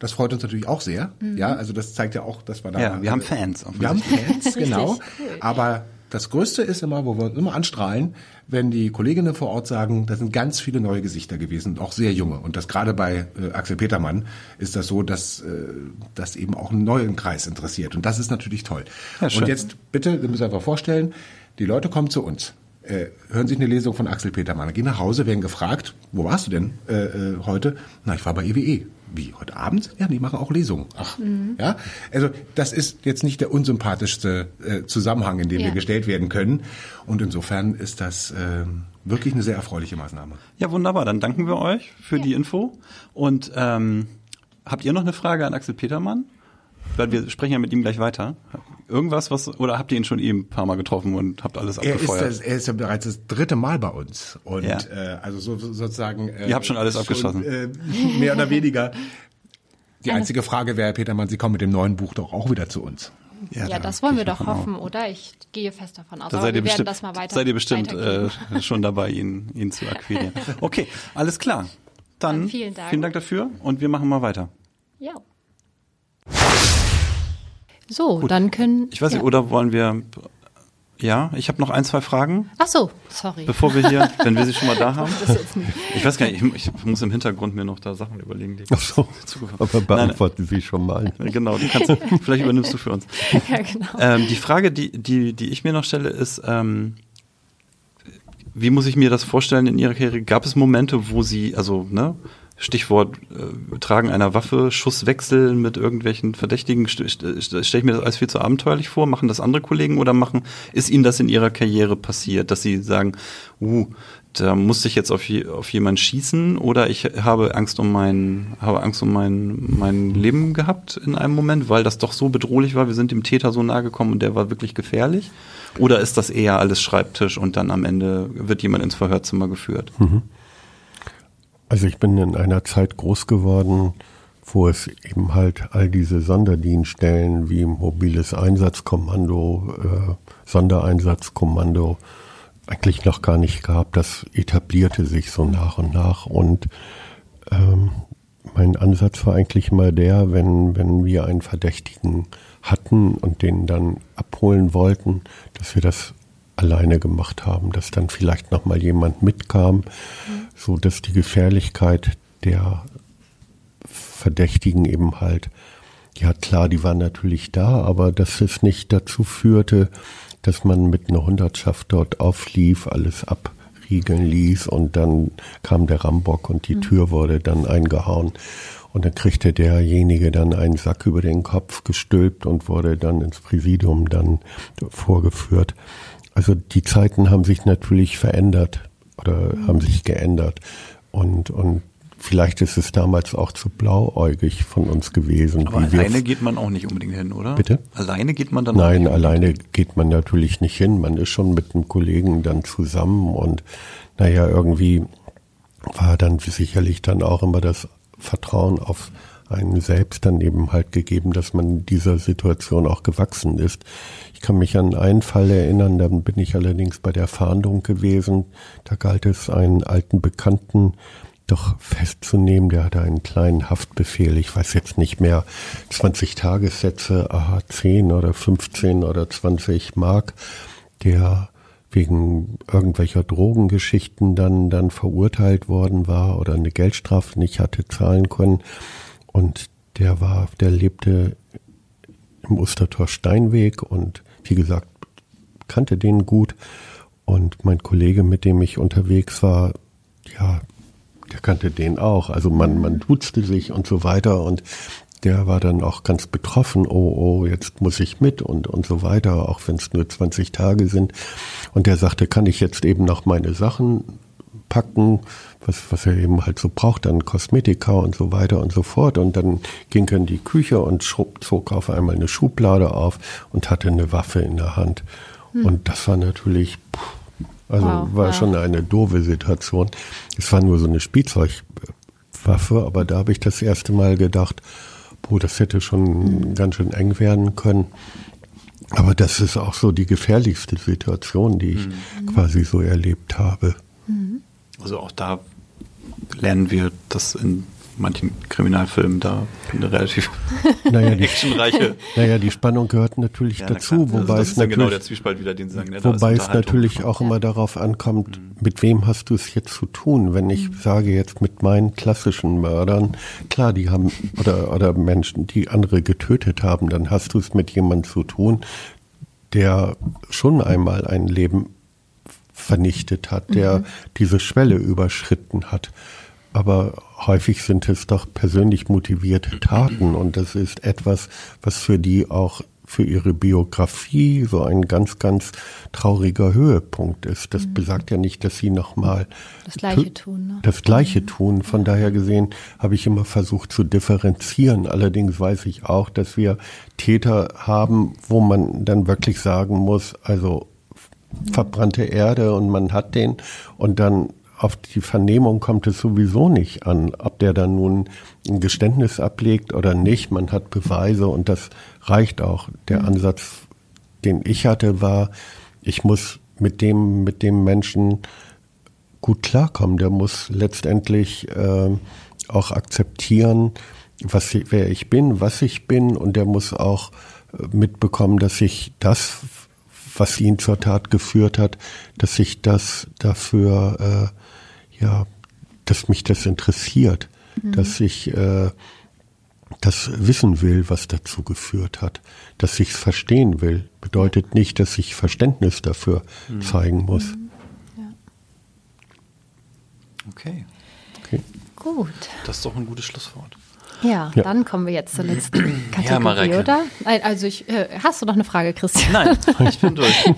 Das freut uns natürlich auch sehr. Ja, also das zeigt ja auch, dass wir da. Ja, wir haben Fans, Wir haben. Fans, <laughs> genau. Aber das Größte ist immer, wo wir uns immer anstrahlen, wenn die Kolleginnen vor Ort sagen, da sind ganz viele neue Gesichter gewesen, auch sehr junge. Und das gerade bei äh, Axel Petermann ist das so, dass äh, das eben auch einen neuen Kreis interessiert. Und das ist natürlich toll. Ja, und jetzt bitte, ihr müsst einfach vorstellen, die Leute kommen zu uns. Äh, hören sich eine Lesung von Axel Petermann, gehen nach Hause, werden gefragt, wo warst du denn äh, äh, heute? Na, ich war bei EWE. Wie, heute Abend? Ja, die machen auch Lesungen. Ach, ja. Also das ist jetzt nicht der unsympathischste äh, Zusammenhang, in dem Ja. wir gestellt werden können. Und insofern ist das ähm, wirklich eine sehr erfreuliche Maßnahme. Ja, wunderbar. Dann danken wir euch für die Info. Und ähm, habt ihr noch eine Frage an Axel Petermann? Weil wir sprechen ja mit ihm gleich weiter. Irgendwas, was, oder habt ihr ihn schon eben ein paar Mal getroffen und habt alles Er ist, abgefeuert? das, er ist ja bereits das dritte Mal bei uns. Und Ja. äh, also so, so- sozusagen. Äh, Ihr habt schon alles abgeschossen. Äh, mehr oder weniger. Die einzige Frage wäre, Herr Petermann, Sie kommen mit dem neuen Buch doch auch wieder zu uns. Ja, da das wollen wir doch hoffen, oder? Ich gehe fest davon aus. Da seid ihr wir werden bestimmt, das mal weiter seid ihr bestimmt äh, <laughs> schon dabei, ihn, ihn zu akquirieren. <laughs> Okay, alles klar. Dann, Dann vielen Dank. vielen Dank dafür und wir machen mal weiter. Ja. So, dann können. Ich weiß ja. nicht, oder wollen wir, ja, ich habe noch ein, zwei Fragen, Ach so, sorry. bevor wir hier, <laughs> wenn wir sie schon mal da haben. Ich weiß gar nicht, ich, ich muss im Hintergrund mir noch da Sachen überlegen, die Ach so, aber Nein, beantworten Sie schon mal. Genau, du kannst, vielleicht übernimmst du für uns. <laughs> ja, genau. Ähm, die Frage, die, die, die ich mir noch stelle, ist, ähm, wie muss ich mir das vorstellen in Ihrer Karriere? Gab es Momente, wo Sie, also, ne, Stichwort äh, Tragen einer Waffe, Schusswechsel mit irgendwelchen Verdächtigen, st st st stelle ich mir das alles viel zu abenteuerlich vor? Machen das andere Kollegen oder machen, ist Ihnen das in Ihrer Karriere passiert, dass Sie sagen, uh, da musste ich jetzt auf, auf jemanden schießen oder ich habe Angst um mein, habe Angst um mein, mein Leben gehabt in einem Moment, weil das doch so bedrohlich war, wir sind dem Täter so nahe gekommen und der war wirklich gefährlich? Oder ist das eher alles Schreibtisch und dann am Ende wird jemand ins Verhörzimmer geführt? Also ich bin in einer Zeit groß geworden, wo es eben halt all diese Sonderdienststellen wie mobiles Einsatzkommando, äh, Sondereinsatzkommando eigentlich noch gar nicht gab. Das etablierte sich so nach und nach. Und ähm, mein Ansatz war eigentlich immer der, wenn, wenn wir einen Verdächtigen hatten und den dann abholen wollten, dass wir das alleine gemacht haben, dass dann vielleicht noch mal jemand mitkam, so dass die Gefährlichkeit der Verdächtigen eben halt ja klar, die waren natürlich da, aber dass es nicht dazu führte, dass man mit einer Hundertschaft dort auflief, alles abriegeln ließ und dann kam der Rambock und die Tür wurde dann eingehauen. Und dann kriegte derjenige dann einen Sack über den Kopf gestülpt und wurde dann ins Präsidium dann vorgeführt. Also die Zeiten haben sich natürlich verändert oder haben sich geändert. Und, und vielleicht ist es damals auch zu blauäugig von uns gewesen. Aber alleine geht man auch nicht unbedingt hin, oder? Bitte? Alleine geht man dann Nein, alleine geht man natürlich nicht hin. Man ist schon mit einem Kollegen dann zusammen und naja, irgendwie war dann sicherlich dann auch immer das Vertrauen auf einen selbst dann eben halt gegeben, dass man dieser Situation auch gewachsen ist. Ich kann mich an einen Fall erinnern, dann bin ich allerdings bei der Fahndung gewesen. Da galt es, einen alten Bekannten doch festzunehmen. Der hatte einen kleinen Haftbefehl. Ich weiß jetzt nicht mehr, 20 Tagessätze, aha, 10 oder 15 oder 20 Mark. Der wegen irgendwelcher Drogengeschichten dann, dann verurteilt worden war oder eine Geldstrafe nicht hatte zahlen können. Und der war, der lebte im Ostertor Steinweg und wie gesagt, kannte den gut. Und mein Kollege, mit dem ich unterwegs war, ja, der kannte den auch. Also man, man duzte sich und so weiter. Und der war dann auch ganz betroffen, oh, oh, jetzt muss ich mit und, und so weiter, auch wenn es nur 20 Tage sind. Und der sagte, kann ich jetzt eben noch meine Sachen packen, was, was er eben halt so braucht, dann Kosmetika und so weiter und so fort. Und dann ging er in die Küche und zog auf einmal eine Schublade auf und hatte eine Waffe in der Hand. Hm. Und das war natürlich, also wow, war wow. schon eine doofe Situation. Es war nur so eine Spielzeugwaffe, aber da habe ich das erste Mal gedacht, boah, das hätte schon mhm. ganz schön eng werden können. Aber das ist auch so die gefährlichste Situation, die ich mhm. quasi so erlebt habe. Mhm. Also auch da lernen wir das in manchen Kriminalfilmen da eine relativ <laughs> naja, die, actionreiche. Naja, die Spannung gehört natürlich ja, dazu, na wobei also es natürlich genau der Zwiespalt wieder, den Sie sagen, ne, wobei es natürlich auch immer darauf ankommt, mhm. mit wem hast du es jetzt zu tun? Wenn ich mhm. sage jetzt mit meinen klassischen Mördern, klar, die haben oder oder Menschen, die andere getötet haben, dann hast du es mit jemandem zu tun, der schon einmal ein Leben vernichtet hat, der mhm. diese Schwelle überschritten hat aber häufig sind es doch persönlich motivierte Taten und das ist etwas, was für die auch für ihre Biografie so ein ganz, ganz trauriger Höhepunkt ist. Das mhm. besagt ja nicht, dass sie nochmal das Gleiche tun. Ne? Das Gleiche mhm. tun. Von daher gesehen habe ich immer versucht zu differenzieren. Allerdings weiß ich auch, dass wir Täter haben, wo man dann wirklich sagen muss, also verbrannte Erde und man hat den und dann auf die Vernehmung kommt es sowieso nicht an, ob der dann nun ein Geständnis ablegt oder nicht. Man hat Beweise und das reicht auch. Der mhm. Ansatz, den ich hatte, war, ich muss mit dem, mit dem Menschen gut klarkommen. Der muss letztendlich äh, auch akzeptieren, was, wer ich bin, was ich bin und der muss auch äh, mitbekommen, dass ich das, was ihn zur Tat geführt hat, dass ich das dafür äh, ja, dass mich das interessiert, mhm. dass ich äh, das wissen will, was dazu geführt hat, dass ich es verstehen will, bedeutet nicht, dass ich Verständnis dafür mhm. zeigen muss. Mhm. Ja. Okay. okay. Gut. Das ist doch ein gutes Schlusswort. Ja, ja, dann kommen wir jetzt zur letzten Kategorie, ja, oder? Also ich, äh, hast du noch eine Frage, Christian? Nein, <laughs> ich bin durch.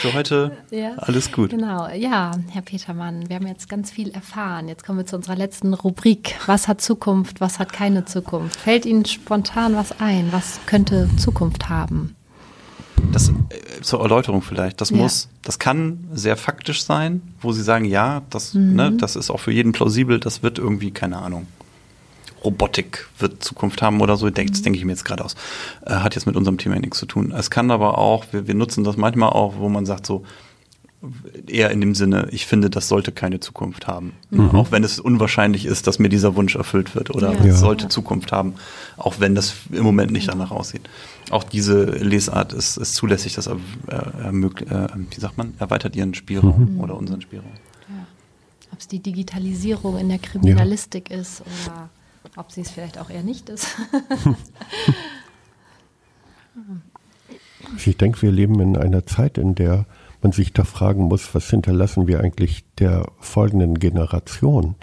Für heute ja, alles gut. Genau, ja, Herr Petermann, wir haben jetzt ganz viel erfahren. Jetzt kommen wir zu unserer letzten Rubrik. Was hat Zukunft, was hat keine Zukunft? Fällt Ihnen spontan was ein? Was könnte Zukunft haben? Das äh, zur Erläuterung vielleicht. Das muss, das kann sehr faktisch sein, wo Sie sagen, ja, das, mhm. ne, das ist auch für jeden plausibel. Das wird irgendwie keine Ahnung Robotik wird Zukunft haben oder so, das denke ich mir jetzt gerade aus. Äh, hat jetzt mit unserem Thema nichts zu tun. Es kann aber auch, wir, wir nutzen das manchmal auch, wo man sagt so, eher in dem Sinne, ich finde, das sollte keine Zukunft haben. Mhm. Auch wenn es unwahrscheinlich ist, dass mir dieser Wunsch erfüllt wird oder ja. es sollte Zukunft haben, auch wenn das im Moment nicht danach aussieht. Auch diese Lesart ist, ist zulässig, das äh, ermöglicht, äh, wie sagt man, erweitert ihren Spielraum mhm. oder unseren Spielraum. Ja. Ob es die Digitalisierung in der Kriminalistik ja. ist oder ob sie es vielleicht auch eher nicht ist. <laughs> ich denke, wir leben in einer Zeit, in der man sich da fragen muss, was hinterlassen wir eigentlich der folgenden Generation?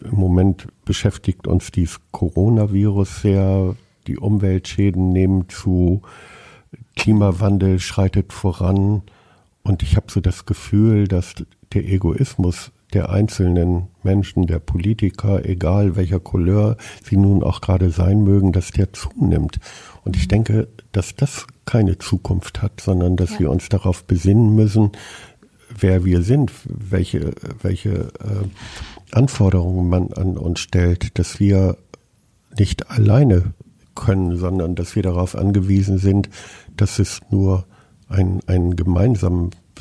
Im Moment beschäftigt uns dieses Coronavirus sehr, die Umweltschäden nehmen zu, Klimawandel schreitet voran und ich habe so das Gefühl, dass der Egoismus der einzelnen Menschen, der Politiker, egal welcher Couleur sie nun auch gerade sein mögen, dass der zunimmt. Und ich denke, dass das keine Zukunft hat, sondern dass ja. wir uns darauf besinnen müssen, wer wir sind, welche, welche äh, Anforderungen man an uns stellt, dass wir nicht alleine können, sondern dass wir darauf angewiesen sind, dass es nur ein, ein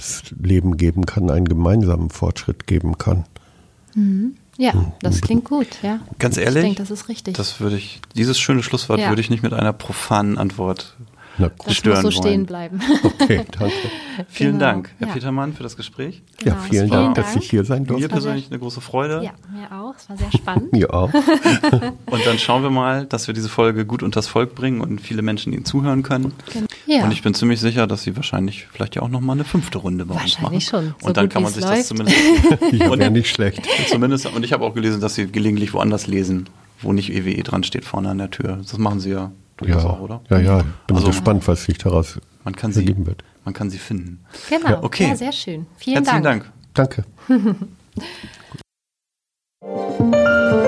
gemeinsames Leben geben kann, einen gemeinsamen Fortschritt geben kann. Mhm. Ja, das klingt gut, ja. Ganz ehrlich, ich denke, das ist richtig. Das würde ich, dieses schöne Schlusswort ja. würde ich nicht mit einer profanen Antwort na gut. Das stören muss so wollen. stehen bleiben. Okay, <laughs> danke. vielen genau. Dank, Herr ja. Petermann, für das Gespräch. Genau. Ja, vielen Dank, dass ich hier sein durfte. Mir persönlich eine große Freude. Ja, mir auch. Es war sehr spannend. <laughs> mir auch. <laughs> und dann schauen wir mal, dass wir diese Folge gut unters Volk bringen und viele Menschen ihnen zuhören können. Genau. Ja. Und ich bin ziemlich sicher, dass Sie wahrscheinlich vielleicht ja auch noch mal eine fünfte Runde bei uns machen. Wahrscheinlich schon. So und dann kann man sich läuft. das zumindest. ja, wäre nicht schlecht. Zumindest. Und ich habe auch gelesen, dass Sie gelegentlich woanders lesen, wo nicht EWE dran steht vorne an der Tür. Das machen Sie ja ja, auch, oder? Ja, ja, bin also, gespannt, was sich daraus man kann sie, wird. Man kann sie finden. Genau, ja. okay. Ja, sehr schön. Vielen Herzlichen Dank. Dank. Danke. <laughs>